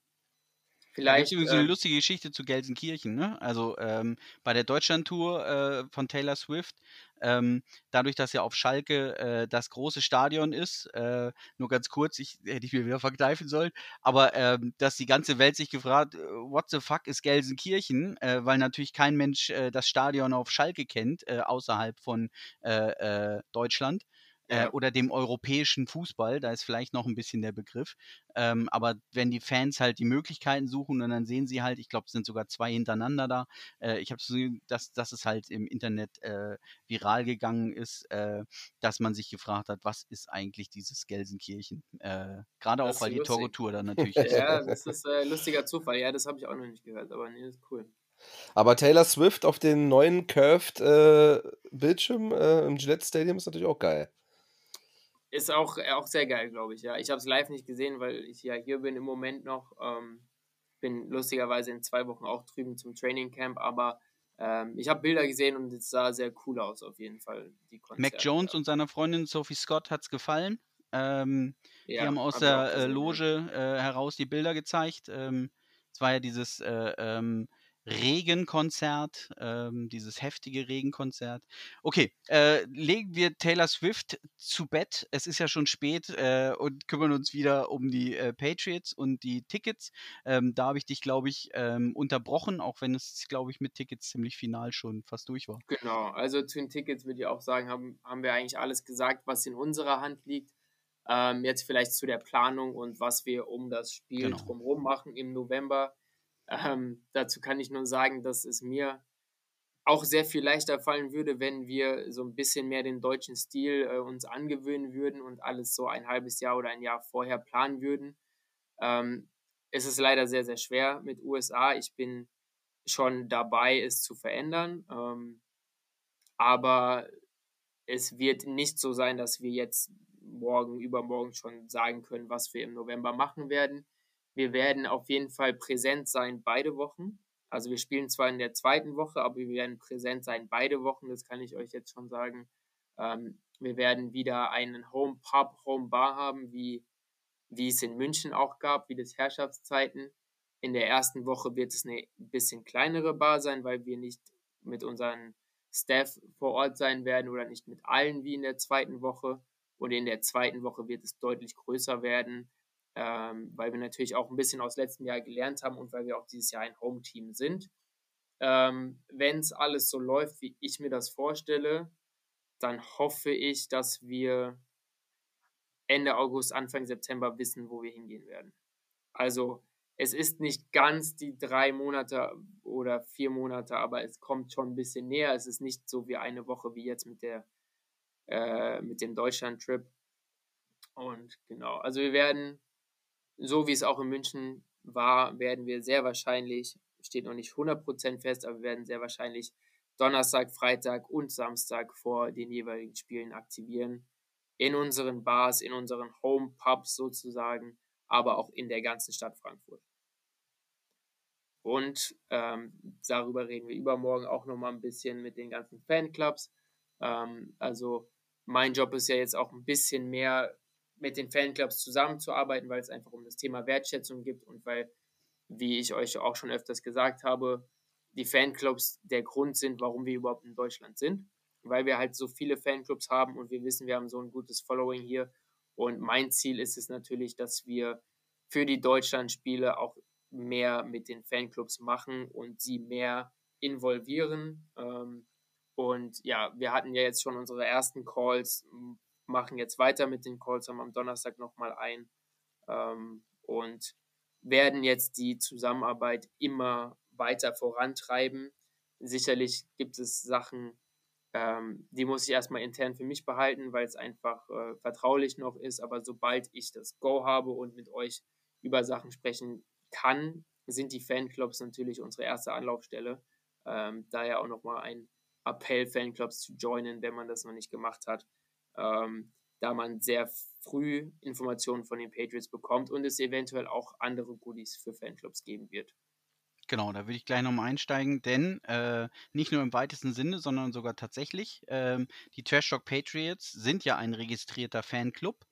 Da Vielleicht. übrigens eine ähm, lustige Geschichte zu Gelsenkirchen. Ne? Also ähm, bei der Deutschlandtour äh, von Taylor Swift, ähm, dadurch, dass ja auf Schalke äh, das große Stadion ist, äh, nur ganz kurz, ich hätte ich mir wieder verkneifen sollen, aber ähm, dass die ganze Welt sich gefragt, äh, what the fuck ist Gelsenkirchen, äh, weil natürlich kein Mensch äh, das Stadion auf Schalke kennt, äh, außerhalb von Deutschland. Äh, oder dem europäischen Fußball, da ist vielleicht noch ein bisschen der Begriff. Ähm, aber wenn die Fans halt die Möglichkeiten suchen und dann sehen sie halt, ich glaube, es sind sogar zwei hintereinander da. Äh, ich habe so, dass, dass es halt im Internet äh, viral gegangen ist, äh, dass man sich gefragt hat, was ist eigentlich dieses Gelsenkirchen? Äh, Gerade auch, weil ist die lustig. Togo-Tour dann natürlich ist. ja, das ist äh, lustiger Zufall. Ja, das habe ich auch noch nicht gehört, aber nee, das ist cool. Aber Taylor Swift auf den neuen Curved äh, Bildschirm äh, im Gillette Stadium ist natürlich auch geil. Ist auch, auch sehr geil, glaube ich. Ja, ich habe es live nicht gesehen, weil ich ja hier bin im Moment noch. Ähm, bin lustigerweise in zwei Wochen auch drüben zum Training Camp, aber ähm, ich habe Bilder gesehen und es sah sehr cool aus auf jeden Fall. Mac. Jones und seiner Freundin Sophie Scott hat's gefallen. Ähm, ja, die haben aus der äh. Loge äh, heraus die Bilder gezeigt. Ähm, es war ja dieses äh, ähm, Regenkonzert, ähm, dieses heftige Regenkonzert. Okay, äh, legen wir Taylor Swift zu Bett. Es ist ja schon spät äh, und kümmern uns wieder um die äh, Patriots und die Tickets. Ähm, da habe ich dich, glaube ich, ähm, unterbrochen, auch wenn es, glaube ich, mit Tickets ziemlich final schon fast durch war. Genau, also zu den Tickets würde ich auch sagen, haben, haben wir eigentlich alles gesagt, was in unserer Hand liegt. Ähm, jetzt vielleicht zu der Planung und was wir um das Spiel genau. drumherum machen im November. Ähm, dazu kann ich nur sagen, dass es mir auch sehr viel leichter fallen würde, wenn wir so ein bisschen mehr den deutschen Stil äh, uns angewöhnen würden und alles so ein halbes Jahr oder ein Jahr vorher planen würden. Ähm, es ist leider sehr, sehr schwer mit USA. Ich bin schon dabei, es zu verändern. Ähm, aber es wird nicht so sein, dass wir jetzt morgen, übermorgen schon sagen können, was wir im November machen werden. Wir werden auf jeden Fall präsent sein beide Wochen. Also wir spielen zwar in der zweiten Woche, aber wir werden präsent sein beide Wochen, das kann ich euch jetzt schon sagen. Ähm, wir werden wieder einen Home Pub, Home Bar haben, wie, wie es in München auch gab, wie das Herrschaftszeiten. In der ersten Woche wird es eine bisschen kleinere Bar sein, weil wir nicht mit unseren Staff vor Ort sein werden oder nicht mit allen wie in der zweiten Woche. Und in der zweiten Woche wird es deutlich größer werden ähm, weil wir natürlich auch ein bisschen aus letztem Jahr gelernt haben und weil wir auch dieses Jahr ein Home-Team sind. Ähm, Wenn es alles so läuft, wie ich mir das vorstelle, dann hoffe ich, dass wir Ende August, Anfang September wissen, wo wir hingehen werden. Also es ist nicht ganz die drei Monate oder vier Monate, aber es kommt schon ein bisschen näher. Es ist nicht so wie eine Woche wie jetzt mit der äh, mit dem Deutschland-Trip. Und genau, also wir werden so wie es auch in München war, werden wir sehr wahrscheinlich, steht noch nicht 100% fest, aber wir werden sehr wahrscheinlich Donnerstag, Freitag und Samstag vor den jeweiligen Spielen aktivieren. In unseren Bars, in unseren Home Pubs sozusagen, aber auch in der ganzen Stadt Frankfurt. Und ähm, darüber reden wir übermorgen auch nochmal ein bisschen mit den ganzen Fanclubs. Ähm, also mein Job ist ja jetzt auch ein bisschen mehr mit den Fanclubs zusammenzuarbeiten, weil es einfach um das Thema Wertschätzung gibt und weil, wie ich euch auch schon öfters gesagt habe, die Fanclubs der Grund sind, warum wir überhaupt in Deutschland sind. Weil wir halt so viele Fanclubs haben und wir wissen, wir haben so ein gutes Following hier. Und mein Ziel ist es natürlich, dass wir für die Deutschlandspiele auch mehr mit den Fanclubs machen und sie mehr involvieren. Ähm, und ja, wir hatten ja jetzt schon unsere ersten Calls, machen jetzt weiter mit den Calls, haben am Donnerstag nochmal ein ähm, und werden jetzt die Zusammenarbeit immer weiter vorantreiben. Sicherlich gibt es Sachen, ähm, die muss ich erstmal intern für mich behalten, weil es einfach äh, vertraulich noch ist. Aber sobald ich das Go habe und mit euch über Sachen sprechen kann, sind die Fanclubs natürlich unsere erste Anlaufstelle. Ähm, daher auch nochmal ein Appell, Fanclubs zu joinen, wenn man das noch nicht gemacht hat ähm, da man sehr früh Informationen von den Patriots bekommt und es eventuell auch andere Goodies für Fanclubs geben wird. Genau, da würde ich gleich nochmal einsteigen, denn äh, nicht nur im weitesten Sinne, sondern sogar tatsächlich, ähm, die Trash Talk Patriots sind ja ein registrierter Fanclub.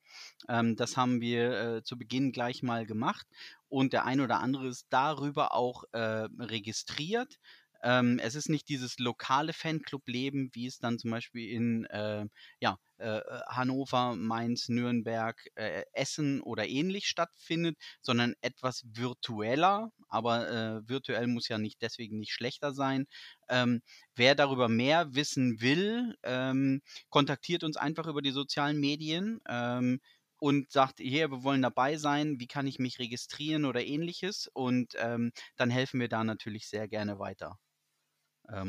Ähm, das haben wir äh, zu Beginn gleich mal gemacht und der ein oder andere ist darüber auch äh, registriert. Ähm, es ist nicht dieses lokale Fanclub-Leben, wie es dann zum Beispiel in äh, ja, äh, Hannover, Mainz, Nürnberg, äh, Essen oder ähnlich stattfindet, sondern etwas virtueller. Aber äh, virtuell muss ja nicht deswegen nicht schlechter sein. Ähm, wer darüber mehr wissen will, ähm, kontaktiert uns einfach über die sozialen Medien. Ähm, und sagt, hier, wir wollen dabei sein, wie kann ich mich registrieren oder ähnliches. Und ähm, dann helfen wir da natürlich sehr gerne weiter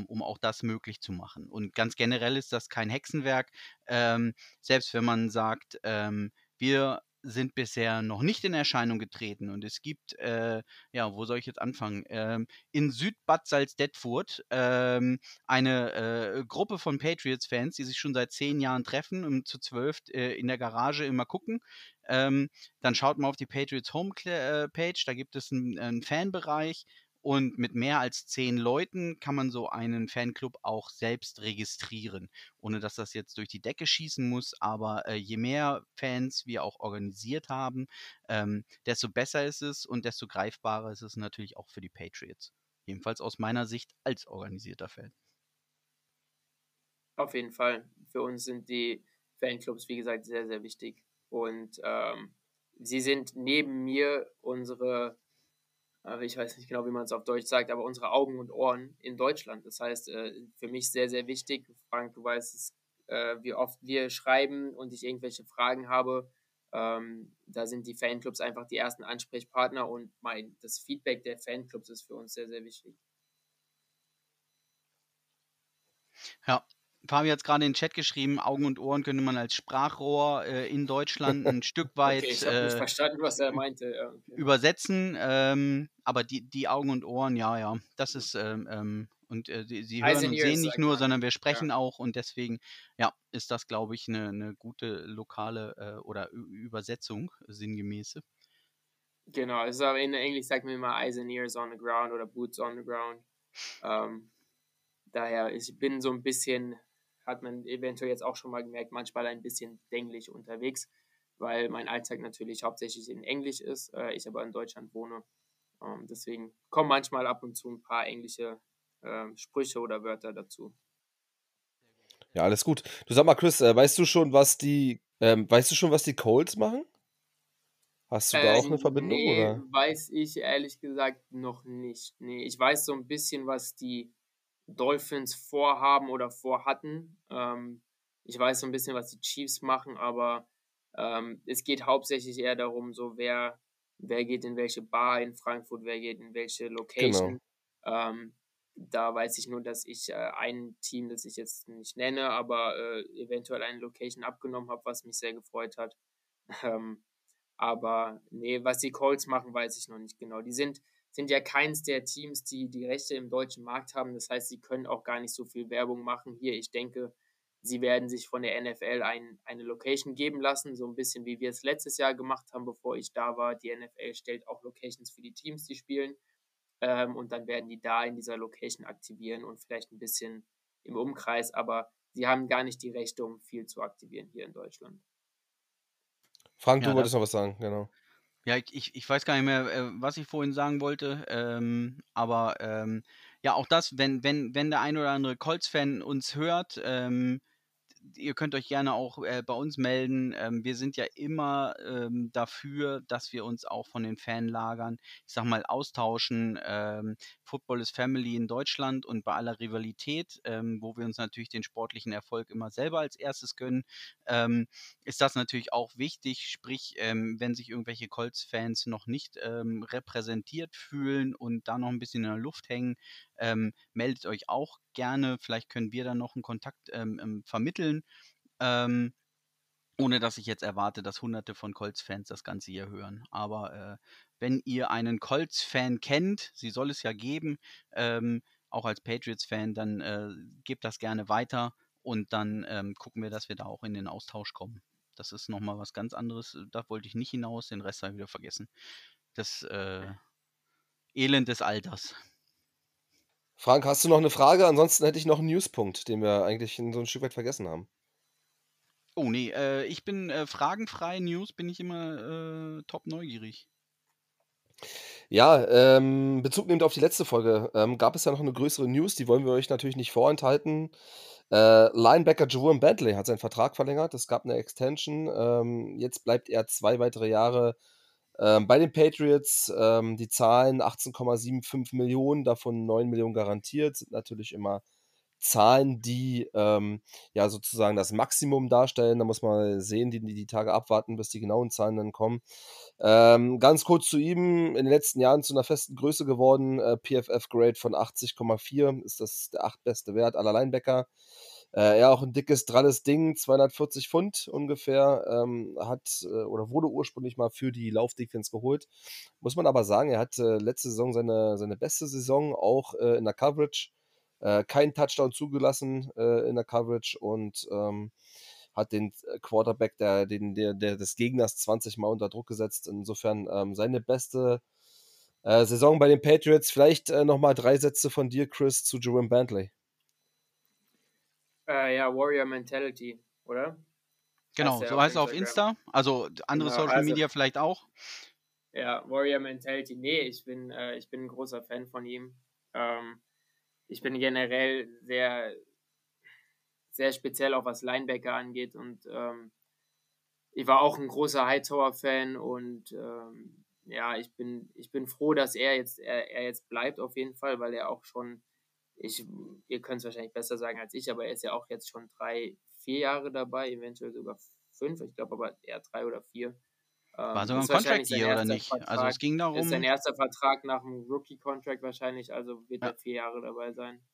um auch das möglich zu machen. Und ganz generell ist das kein Hexenwerk. Ähm, selbst wenn man sagt, ähm, wir sind bisher noch nicht in Erscheinung getreten und es gibt, äh, ja, wo soll ich jetzt anfangen? Ähm, in Südbad Salzdetfurt ähm, eine äh, Gruppe von Patriots-Fans, die sich schon seit zehn Jahren treffen und zu zwölf äh, in der Garage immer gucken. Ähm, dann schaut mal auf die Patriots Homepage, äh, da gibt es einen, einen Fanbereich und mit mehr als zehn Leuten kann man so einen Fanclub auch selbst registrieren, ohne dass das jetzt durch die Decke schießen muss. Aber äh, je mehr Fans wir auch organisiert haben, ähm, desto besser ist es und desto greifbarer ist es natürlich auch für die Patriots. Jedenfalls aus meiner Sicht als organisierter Fan. Auf jeden Fall. Für uns sind die Fanclubs, wie gesagt, sehr, sehr wichtig. Und ähm, sie sind neben mir unsere, ich weiß nicht genau, wie man es auf Deutsch sagt, aber unsere Augen und Ohren in Deutschland. Das heißt, äh, für mich sehr, sehr wichtig. Frank, du weißt es, äh, wie oft wir schreiben und ich irgendwelche Fragen habe. Ähm, da sind die Fanclubs einfach die ersten Ansprechpartner und mein, das Feedback der Fanclubs ist für uns sehr, sehr wichtig. Ja, Fabi hat es gerade in den Chat geschrieben, Augen und Ohren könnte man als Sprachrohr äh, in Deutschland ein Stück weit okay, ich äh, nicht verstanden, was er meinte. Ja, okay. übersetzen. Ähm, aber die, die Augen und Ohren, ja, ja, das ist ähm, ähm und äh, sie hören und sehen nicht nur, sondern wir sprechen ja. auch und deswegen, ja, ist das, glaube ich, eine, eine gute lokale äh, oder Übersetzung, sinngemäße. Genau, also in Englisch sagt man immer Eyes and Ears on the ground oder Boots on the ground. Ähm, daher, ich bin so ein bisschen hat man eventuell jetzt auch schon mal gemerkt, manchmal ein bisschen dänglich unterwegs, weil mein Alltag natürlich hauptsächlich in Englisch ist, äh, ich aber in Deutschland wohne. Ähm, deswegen kommen manchmal ab und zu ein paar englische äh, Sprüche oder Wörter dazu. Ja, alles gut. Du sag mal, Chris, äh, weißt du schon, was die, ähm, weißt du schon, was die Colts machen? Hast du da auch eine ähm, Verbindung? Nee, oder? weiß ich ehrlich gesagt noch nicht. Nee, ich weiß so ein bisschen, was die Dolphins vorhaben oder vorhatten. Ähm, ich weiß so ein bisschen, was die Chiefs machen, aber ähm, es geht hauptsächlich eher darum, so wer, wer geht in welche Bar in Frankfurt, wer geht in welche Location. Genau. Ähm, da weiß ich nur, dass ich äh, ein Team, das ich jetzt nicht nenne, aber äh, eventuell eine Location abgenommen habe, was mich sehr gefreut hat. Ähm, aber nee, was die Colts machen, weiß ich noch nicht genau. Die sind, sind ja keins der Teams, die die Rechte im deutschen Markt haben. Das heißt, sie können auch gar nicht so viel Werbung machen. Hier, ich denke, sie werden sich von der NFL ein, eine Location geben lassen, so ein bisschen wie wir es letztes Jahr gemacht haben, bevor ich da war. Die NFL stellt auch Locations für die Teams, die spielen. Ähm, und dann werden die da in dieser Location aktivieren und vielleicht ein bisschen im Umkreis, aber sie haben gar nicht die Rechte, um viel zu aktivieren hier in Deutschland. Frank, ja, du wolltest noch was sagen, genau. Ja, ich, ich weiß gar nicht mehr, äh, was ich vorhin sagen wollte, ähm, aber ähm, ja, auch das, wenn, wenn, wenn der ein oder andere Colts-Fan uns hört, ähm, ihr könnt euch gerne auch äh, bei uns melden. Ähm, wir sind ja immer ähm, dafür, dass wir uns auch von den Fanlagern, ich sag mal, austauschen. Ähm, Football is Family in Deutschland und bei aller Rivalität, ähm, wo wir uns natürlich den sportlichen Erfolg immer selber als erstes gönnen, ähm, ist das natürlich auch wichtig. Sprich, ähm, wenn sich irgendwelche Colts-Fans noch nicht repräsentiert fühlen und da noch ein bisschen in der Luft hängen, meldet euch auch gerne. Vielleicht können wir dann noch einen Kontakt vermitteln. Ähm, ohne dass ich jetzt erwarte, dass hunderte von Colts-Fans das Ganze hier hören. Aber äh, wenn ihr einen Colts-Fan kennt, sie soll es ja geben, ähm, auch als Patriots-Fan, dann äh, gebt das gerne weiter und dann ähm, gucken wir, dass wir da auch in den Austausch kommen. Das ist nochmal was ganz anderes. Da wollte ich nicht hinaus, den Rest habe ich wieder vergessen. Das äh, Elend des Alters. Frank, hast du noch eine Frage? Ansonsten hätte ich noch einen Newspunkt, den wir eigentlich in so ein Stück weit vergessen haben. Oh nee, äh, ich bin äh, fragenfrei News, bin ich immer äh, top neugierig. Ja, ähm, Bezug nehmend auf die letzte Folge, ähm, gab es ja noch eine größere News, die wollen wir euch natürlich nicht vorenthalten. Äh, Linebacker Jerome Bentley hat seinen Vertrag verlängert, es gab eine Extension. Ähm, jetzt bleibt er zwei weitere Jahre ähm, bei den Patriots. Ähm, die Zahlen 18,75 Millionen, davon 9 Millionen garantiert, sind natürlich immer Zahlen, die ähm, ja sozusagen das Maximum darstellen. Da muss man sehen, die, die Tage abwarten, bis die genauen Zahlen dann kommen. Ähm, ganz kurz zu ihm, in den letzten Jahren zu einer festen Größe geworden. Äh, PFF-Grade von 80,4 ist das der achtbeste Wert aller Linebacker. Äh, er auch ein dickes, dralles Ding, 240 Pfund ungefähr, ähm, hat äh, oder wurde ursprünglich mal für die Laufdefense geholt. Muss man aber sagen, er hat äh, letzte Saison seine, seine beste Saison auch äh, in der Coverage äh, keinen Touchdown zugelassen äh, in der Coverage und ähm, hat den äh, Quarterback der, den, der, der des Gegners 20 Mal unter Druck gesetzt. Insofern ähm, seine beste Saison bei den Patriots. Vielleicht äh, nochmal drei Sätze von dir, Chris, zu Jerome Bentley. Äh, ja, Warrior Mentality, oder? Genau, so heißt er auf Insta. Also andere genau, Social also, Media vielleicht auch. Ja, Warrior Mentality. Nee, ich bin, äh, ich bin ein großer Fan von ihm. Ähm, ich bin generell sehr, sehr speziell auch was Linebacker angeht und ähm, ich war auch ein großer Hightower-Fan und ähm, ja, ich bin, ich bin froh, dass er jetzt, er, er jetzt bleibt auf jeden Fall, weil er auch schon, ich, ihr könnt es wahrscheinlich besser sagen als ich, aber er ist ja auch jetzt schon drei, vier Jahre dabei, eventuell sogar fünf, ich glaube aber eher drei oder vier. War ähm, sogar ein Contract hier oder nicht? Vertrag, also es ging darum. Ist sein erster Vertrag nach dem Rookie-Contract wahrscheinlich, also wird ja. er vier Jahre dabei sein.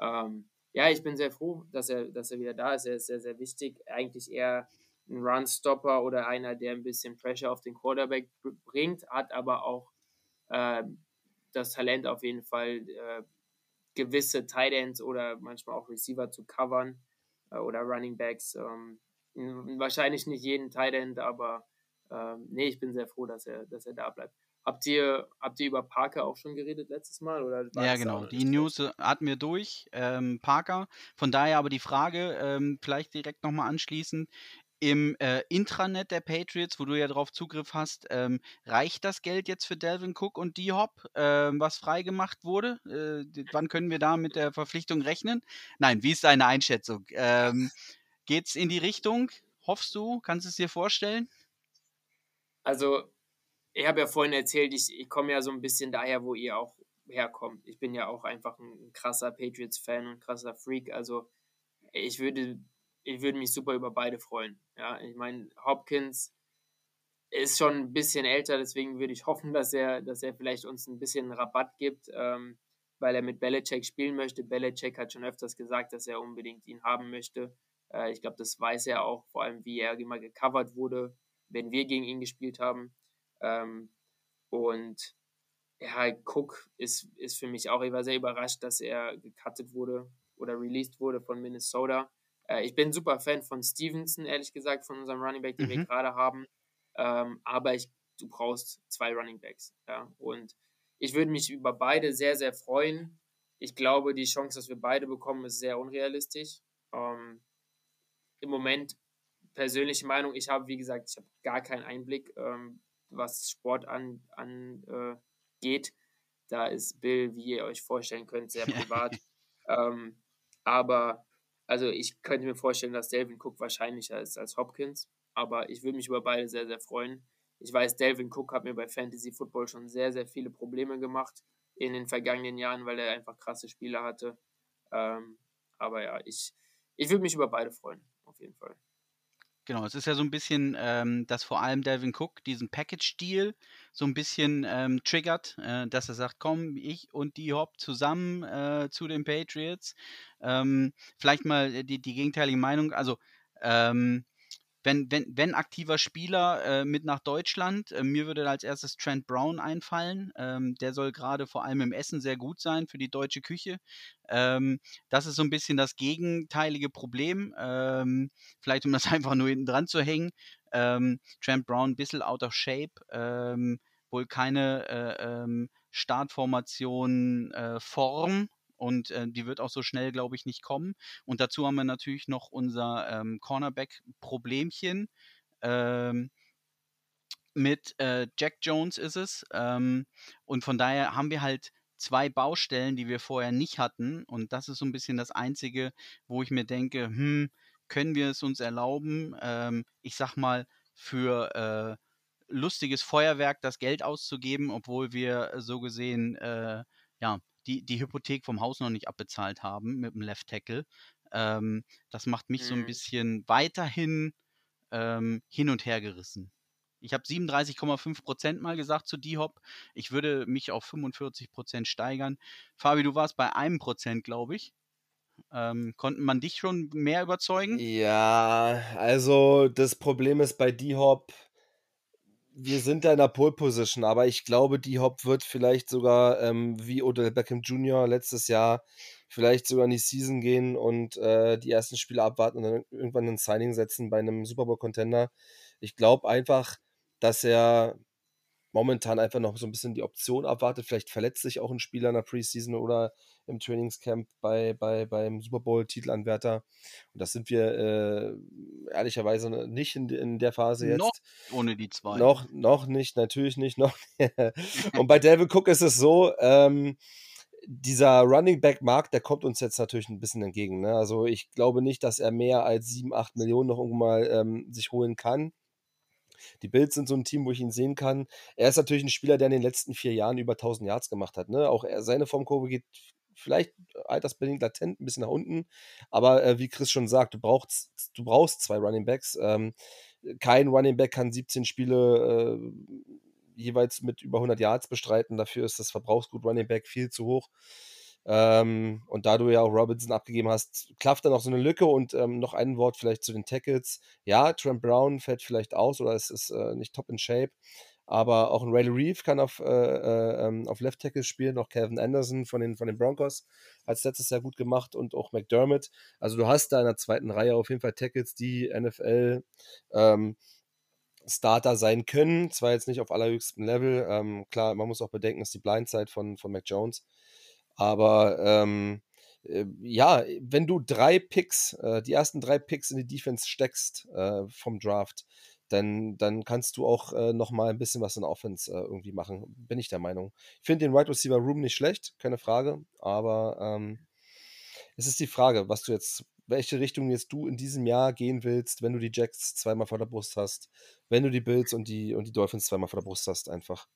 Ähm, ja, ich bin sehr froh, dass er, dass er wieder da ist. Er ist sehr, sehr wichtig. Eigentlich eher ein Run-Stopper oder einer, der ein bisschen Pressure auf den Quarterback bringt, hat aber auch äh, das Talent auf jeden Fall, äh, gewisse Tight Ends oder manchmal auch Receiver zu covern äh, oder Running Backs. Ähm, wahrscheinlich nicht jeden Tight End, aber ähm, nee, ich bin sehr froh, dass er, dass er da bleibt. Habt ihr, habt ihr über Parker auch schon geredet letztes Mal? Oder ja, genau. Die News äh, hatten wir durch. Ähm, Parker. Von daher aber die Frage, ähm, vielleicht direkt nochmal anschließend. Im äh, Intranet der Patriots, wo du ja drauf Zugriff hast, ähm, reicht das Geld jetzt für Delvin Cook und D-Hop, ähm, was freigemacht wurde? Äh, wann können wir da mit der Verpflichtung rechnen? Nein, wie ist deine Einschätzung? Ähm, geht's in die Richtung? Hoffst du? Kannst du es dir vorstellen? Also, ich habe ja vorhin erzählt, ich, ich komme ja so ein bisschen daher, wo ihr auch herkommt. Ich bin ja auch einfach ein krasser Patriots-Fan und krasser Freak. Also, ich würde, ich würde mich super über beide freuen. Ja, ich meine, Hopkins ist schon ein bisschen älter, deswegen würde ich hoffen, dass er, dass er vielleicht uns ein bisschen Rabatt gibt, ähm, weil er mit Belichick spielen möchte. Belichick hat schon öfters gesagt, dass er unbedingt ihn haben möchte. Äh, ich glaube, das weiß er auch, vor allem wie er immer gecovert wurde wenn wir gegen ihn gespielt haben. Ähm, und ja, Cook ist, ist für mich auch, ich war sehr überrascht, dass er gecuttet wurde oder released wurde von Minnesota. Äh, ich bin super Fan von Stevenson, ehrlich gesagt, von unserem Running Back, den mhm. wir gerade haben. Ähm, aber ich, du brauchst zwei Running Backs. Ja? Und ich würde mich über beide sehr, sehr freuen. Ich glaube, die Chance, dass wir beide bekommen, ist sehr unrealistisch. Ähm, Im Moment persönliche Meinung, ich habe, wie gesagt, ich habe gar keinen Einblick, ähm, was Sport angeht. An, äh, da ist Bill, wie ihr euch vorstellen könnt, sehr privat. ähm, aber also ich könnte mir vorstellen, dass Delvin Cook wahrscheinlicher ist als Hopkins. Aber ich würde mich über beide sehr, sehr freuen. Ich weiß, Delvin Cook hat mir bei Fantasy Football schon sehr, sehr viele Probleme gemacht in den vergangenen Jahren, weil er einfach krasse Spieler hatte. Ähm, aber ja, ich, ich würde mich über beide freuen, auf jeden Fall. Genau, es ist ja so ein bisschen, ähm, dass vor allem Delvin Cook diesen Package-Deal so ein bisschen ähm, triggert, äh, dass er sagt, komm, ich und die Hop zusammen äh, zu den Patriots. Ähm, vielleicht mal die, die gegenteilige Meinung, also ähm, wenn, wenn, wenn aktiver Spieler äh, mit nach Deutschland, äh, mir würde als erstes Trent Brown einfallen. Ähm, der soll gerade vor allem im Essen sehr gut sein für die deutsche Küche. Ähm, das ist so ein bisschen das gegenteilige Problem. Ähm, vielleicht um das einfach nur hinten dran zu hängen. Ähm, Trent Brown ein bisschen out of shape. Ähm, wohl keine äh, ähm, Startformation äh, Form und äh, die wird auch so schnell, glaube ich, nicht kommen. Und dazu haben wir natürlich noch unser ähm, Cornerback-Problemchen. Ähm, mit äh, Jack Jones ist es. Ähm, und von daher haben wir halt zwei Baustellen, die wir vorher nicht hatten. Und das ist so ein bisschen das Einzige, wo ich mir denke, hm, können wir es uns erlauben, ähm, ich sag mal, für äh, lustiges Feuerwerk das Geld auszugeben, obwohl wir so gesehen, äh, ja, die, die Hypothek vom Haus noch nicht abbezahlt haben mit dem Left Tackle. Ähm, das macht mich mhm. so ein mhm. bisschen weiterhin ähm, hin und her gerissen. Ich habe 37,5% mal gesagt zu D-Hop. Ich würde mich auf 45% steigern. Fabi, du warst bei einem Prozent, glaube ich. Ähm, konnten man dich schon mehr überzeugen? Ja, also das Problem ist bei D-Hop, wir sind da in der Pole Position, aber ich glaube, die Hop wird vielleicht sogar ähm, wie Odell Beckham Jr. letztes Jahr vielleicht sogar in die Season gehen und äh, die ersten Spiele abwarten und dann irgendwann ein Signing setzen bei einem Super Bowl Contender. Ich glaube einfach, dass er momentan einfach noch so ein bisschen die Option abwartet. Vielleicht verletzt sich auch ein Spieler in der Preseason oder im Trainingscamp bei, bei, beim Super Bowl-Titelanwärter. Und das sind wir äh, ehrlicherweise nicht in, in der Phase jetzt. Noch ohne die zwei. Noch, noch nicht, natürlich nicht. Noch. Und bei Delvin Cook ist es so, ähm, dieser Running Back Markt, der kommt uns jetzt natürlich ein bisschen entgegen. Ne? Also ich glaube nicht, dass er mehr als 7, 8 Millionen noch irgendwann mal ähm, sich holen kann. Die Bills sind so ein Team, wo ich ihn sehen kann. Er ist natürlich ein Spieler, der in den letzten vier Jahren über 1000 Yards gemacht hat. Ne? Auch er, seine Formkurve geht vielleicht altersbedingt latent ein bisschen nach unten. Aber äh, wie Chris schon sagt, du brauchst, du brauchst zwei Running Backs. Ähm, kein Running Back kann 17 Spiele äh, jeweils mit über 100 Yards bestreiten. Dafür ist das Verbrauchsgut Running Back viel zu hoch. Ähm, und da du ja auch Robinson abgegeben hast, klafft dann auch so eine Lücke. Und ähm, noch ein Wort vielleicht zu den Tackles. Ja, Trent Brown fällt vielleicht aus oder es ist äh, nicht top in Shape. Aber auch ein Riley Reeve kann auf, äh, äh, ähm, auf Left Tackle spielen, auch Calvin Anderson von den, von den Broncos hat es letztes Jahr gut gemacht und auch McDermott. Also du hast da in der zweiten Reihe auf jeden Fall Tackles, die NFL ähm, Starter sein können. Zwar jetzt nicht auf allerhöchstem Level. Ähm, klar, man muss auch bedenken, dass die Blindside von, von Mac Jones. Aber ähm, äh, ja, wenn du drei Picks, äh, die ersten drei Picks in die Defense steckst äh, vom Draft, dann, dann kannst du auch äh, nochmal ein bisschen was in Offense äh, irgendwie machen, bin ich der Meinung. Ich finde den Wide Receiver Room nicht schlecht, keine Frage, aber ähm, es ist die Frage, was du jetzt, welche Richtung jetzt du in diesem Jahr gehen willst, wenn du die Jacks zweimal vor der Brust hast, wenn du die Bills und die, und die Dolphins zweimal vor der Brust hast, einfach.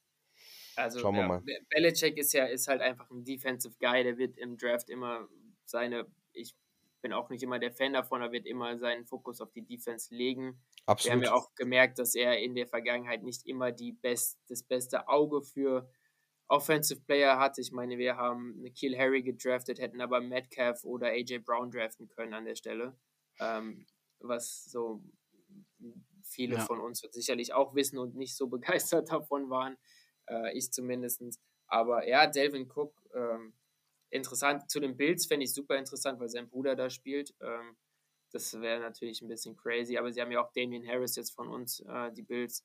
Also, Schauen wir ja, mal. Belichick ist ja ist halt einfach ein Defensive Guy, der wird im Draft immer seine, ich bin auch nicht immer der Fan davon, er wird immer seinen Fokus auf die Defense legen. Absolut. Wir haben ja auch gemerkt, dass er in der Vergangenheit nicht immer die best, das beste Auge für Offensive Player hatte. Ich meine, wir haben Nikhil Harry gedraftet, hätten aber Metcalf oder AJ Brown draften können an der Stelle. Ähm, was so viele ja. von uns sicherlich auch wissen und nicht so begeistert davon waren. Äh, ich zumindest. Aber ja, Delvin Cook, ähm, interessant. Zu den Bills fände ich super interessant, weil sein Bruder da spielt. Ähm, das wäre natürlich ein bisschen crazy, aber sie haben ja auch Damien Harris jetzt von uns, äh, die Bills.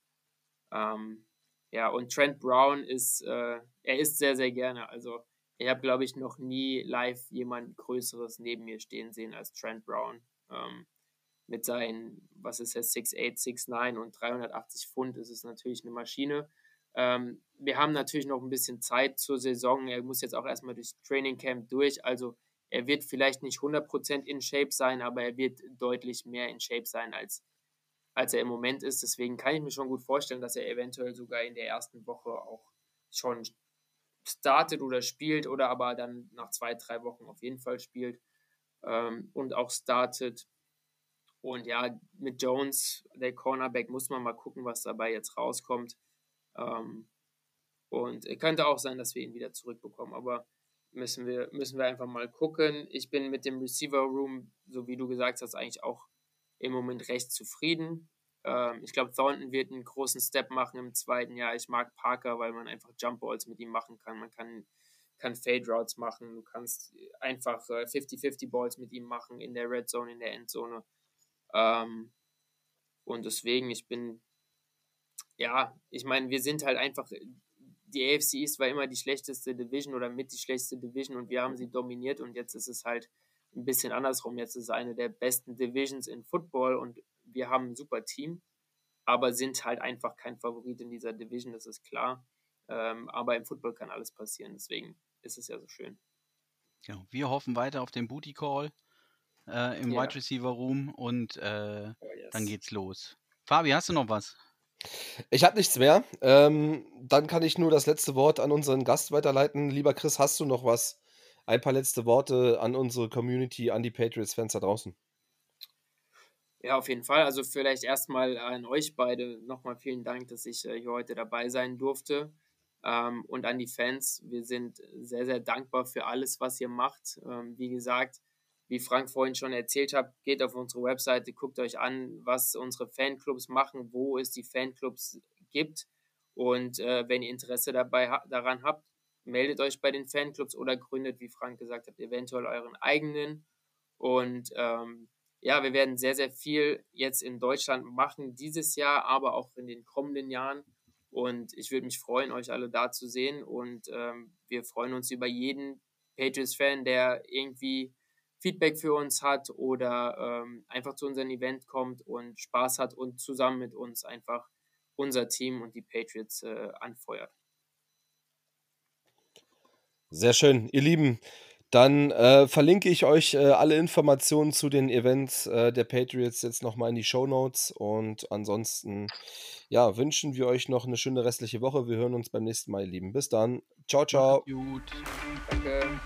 Ähm, ja, und Trent Brown ist, äh, er ist sehr, sehr gerne. Also, ich habe, glaube ich, noch nie live jemand Größeres neben mir stehen sehen als Trent Brown. Ähm, mit seinen, was ist jetzt, 6'8, 6'9 und 380 Pfund ist es natürlich eine Maschine. Ähm, wir haben natürlich noch ein bisschen Zeit zur Saison. Er muss jetzt auch erstmal durchs Training Camp durch. Also er wird vielleicht nicht 100% in Shape sein, aber er wird deutlich mehr in Shape sein, als, als er im Moment ist. Deswegen kann ich mir schon gut vorstellen, dass er eventuell sogar in der ersten Woche auch schon startet oder spielt oder aber dann nach zwei, drei Wochen auf jeden Fall spielt ähm, und auch startet. Und ja, mit Jones, der Cornerback, muss man mal gucken, was dabei jetzt rauskommt. Ähm, und könnte auch sein, dass wir ihn wieder zurückbekommen. Aber müssen wir, müssen wir einfach mal gucken. Ich bin mit dem Receiver Room, so wie du gesagt hast, eigentlich auch im Moment recht zufrieden. Ähm, ich glaube, Thornton wird einen großen Step machen im zweiten Jahr. Ich mag Parker, weil man einfach Jump Balls mit ihm machen kann. Man kann, kann Fade Routes machen. Du kannst einfach 50-50 äh, Balls mit ihm machen in der Red Zone, in der Endzone. Ähm, und deswegen, ich bin, ja, ich meine, wir sind halt einfach die AFC East war immer die schlechteste Division oder mit die schlechteste Division und wir haben sie dominiert und jetzt ist es halt ein bisschen andersrum. Jetzt ist es eine der besten Divisions in Football und wir haben ein super Team, aber sind halt einfach kein Favorit in dieser Division, das ist klar. Ähm, aber im Football kann alles passieren, deswegen ist es ja so schön. Ja, wir hoffen weiter auf den Booty Call äh, im ja. Wide Receiver Room und äh, oh, yes. dann geht's los. Fabi, hast du noch was? Ich habe nichts mehr. Ähm, dann kann ich nur das letzte Wort an unseren Gast weiterleiten. Lieber Chris, hast du noch was? Ein paar letzte Worte an unsere Community, an die Patriots-Fans da draußen. Ja, auf jeden Fall. Also vielleicht erstmal an euch beide nochmal vielen Dank, dass ich äh, hier heute dabei sein durfte. Ähm, und an die Fans, wir sind sehr, sehr dankbar für alles, was ihr macht. Ähm, wie gesagt, wie Frank vorhin schon erzählt hat, geht auf unsere Webseite, guckt euch an, was unsere Fanclubs machen, wo es die Fanclubs gibt. Und äh, wenn ihr Interesse dabei ha daran habt, meldet euch bei den Fanclubs oder gründet, wie Frank gesagt hat, eventuell euren eigenen. Und ähm, ja, wir werden sehr, sehr viel jetzt in Deutschland machen dieses Jahr, aber auch in den kommenden Jahren. Und ich würde mich freuen, euch alle da zu sehen. Und ähm, wir freuen uns über jeden Patriots-Fan, der irgendwie Feedback für uns hat oder ähm, einfach zu unserem Event kommt und Spaß hat und zusammen mit uns einfach unser Team und die Patriots äh, anfeuert. Sehr schön, ihr Lieben. Dann äh, verlinke ich euch äh, alle Informationen zu den Events äh, der Patriots jetzt nochmal in die Show Notes. Und ansonsten ja, wünschen wir euch noch eine schöne restliche Woche. Wir hören uns beim nächsten Mal, ihr Lieben. Bis dann. Ciao, ciao. Gut. Danke.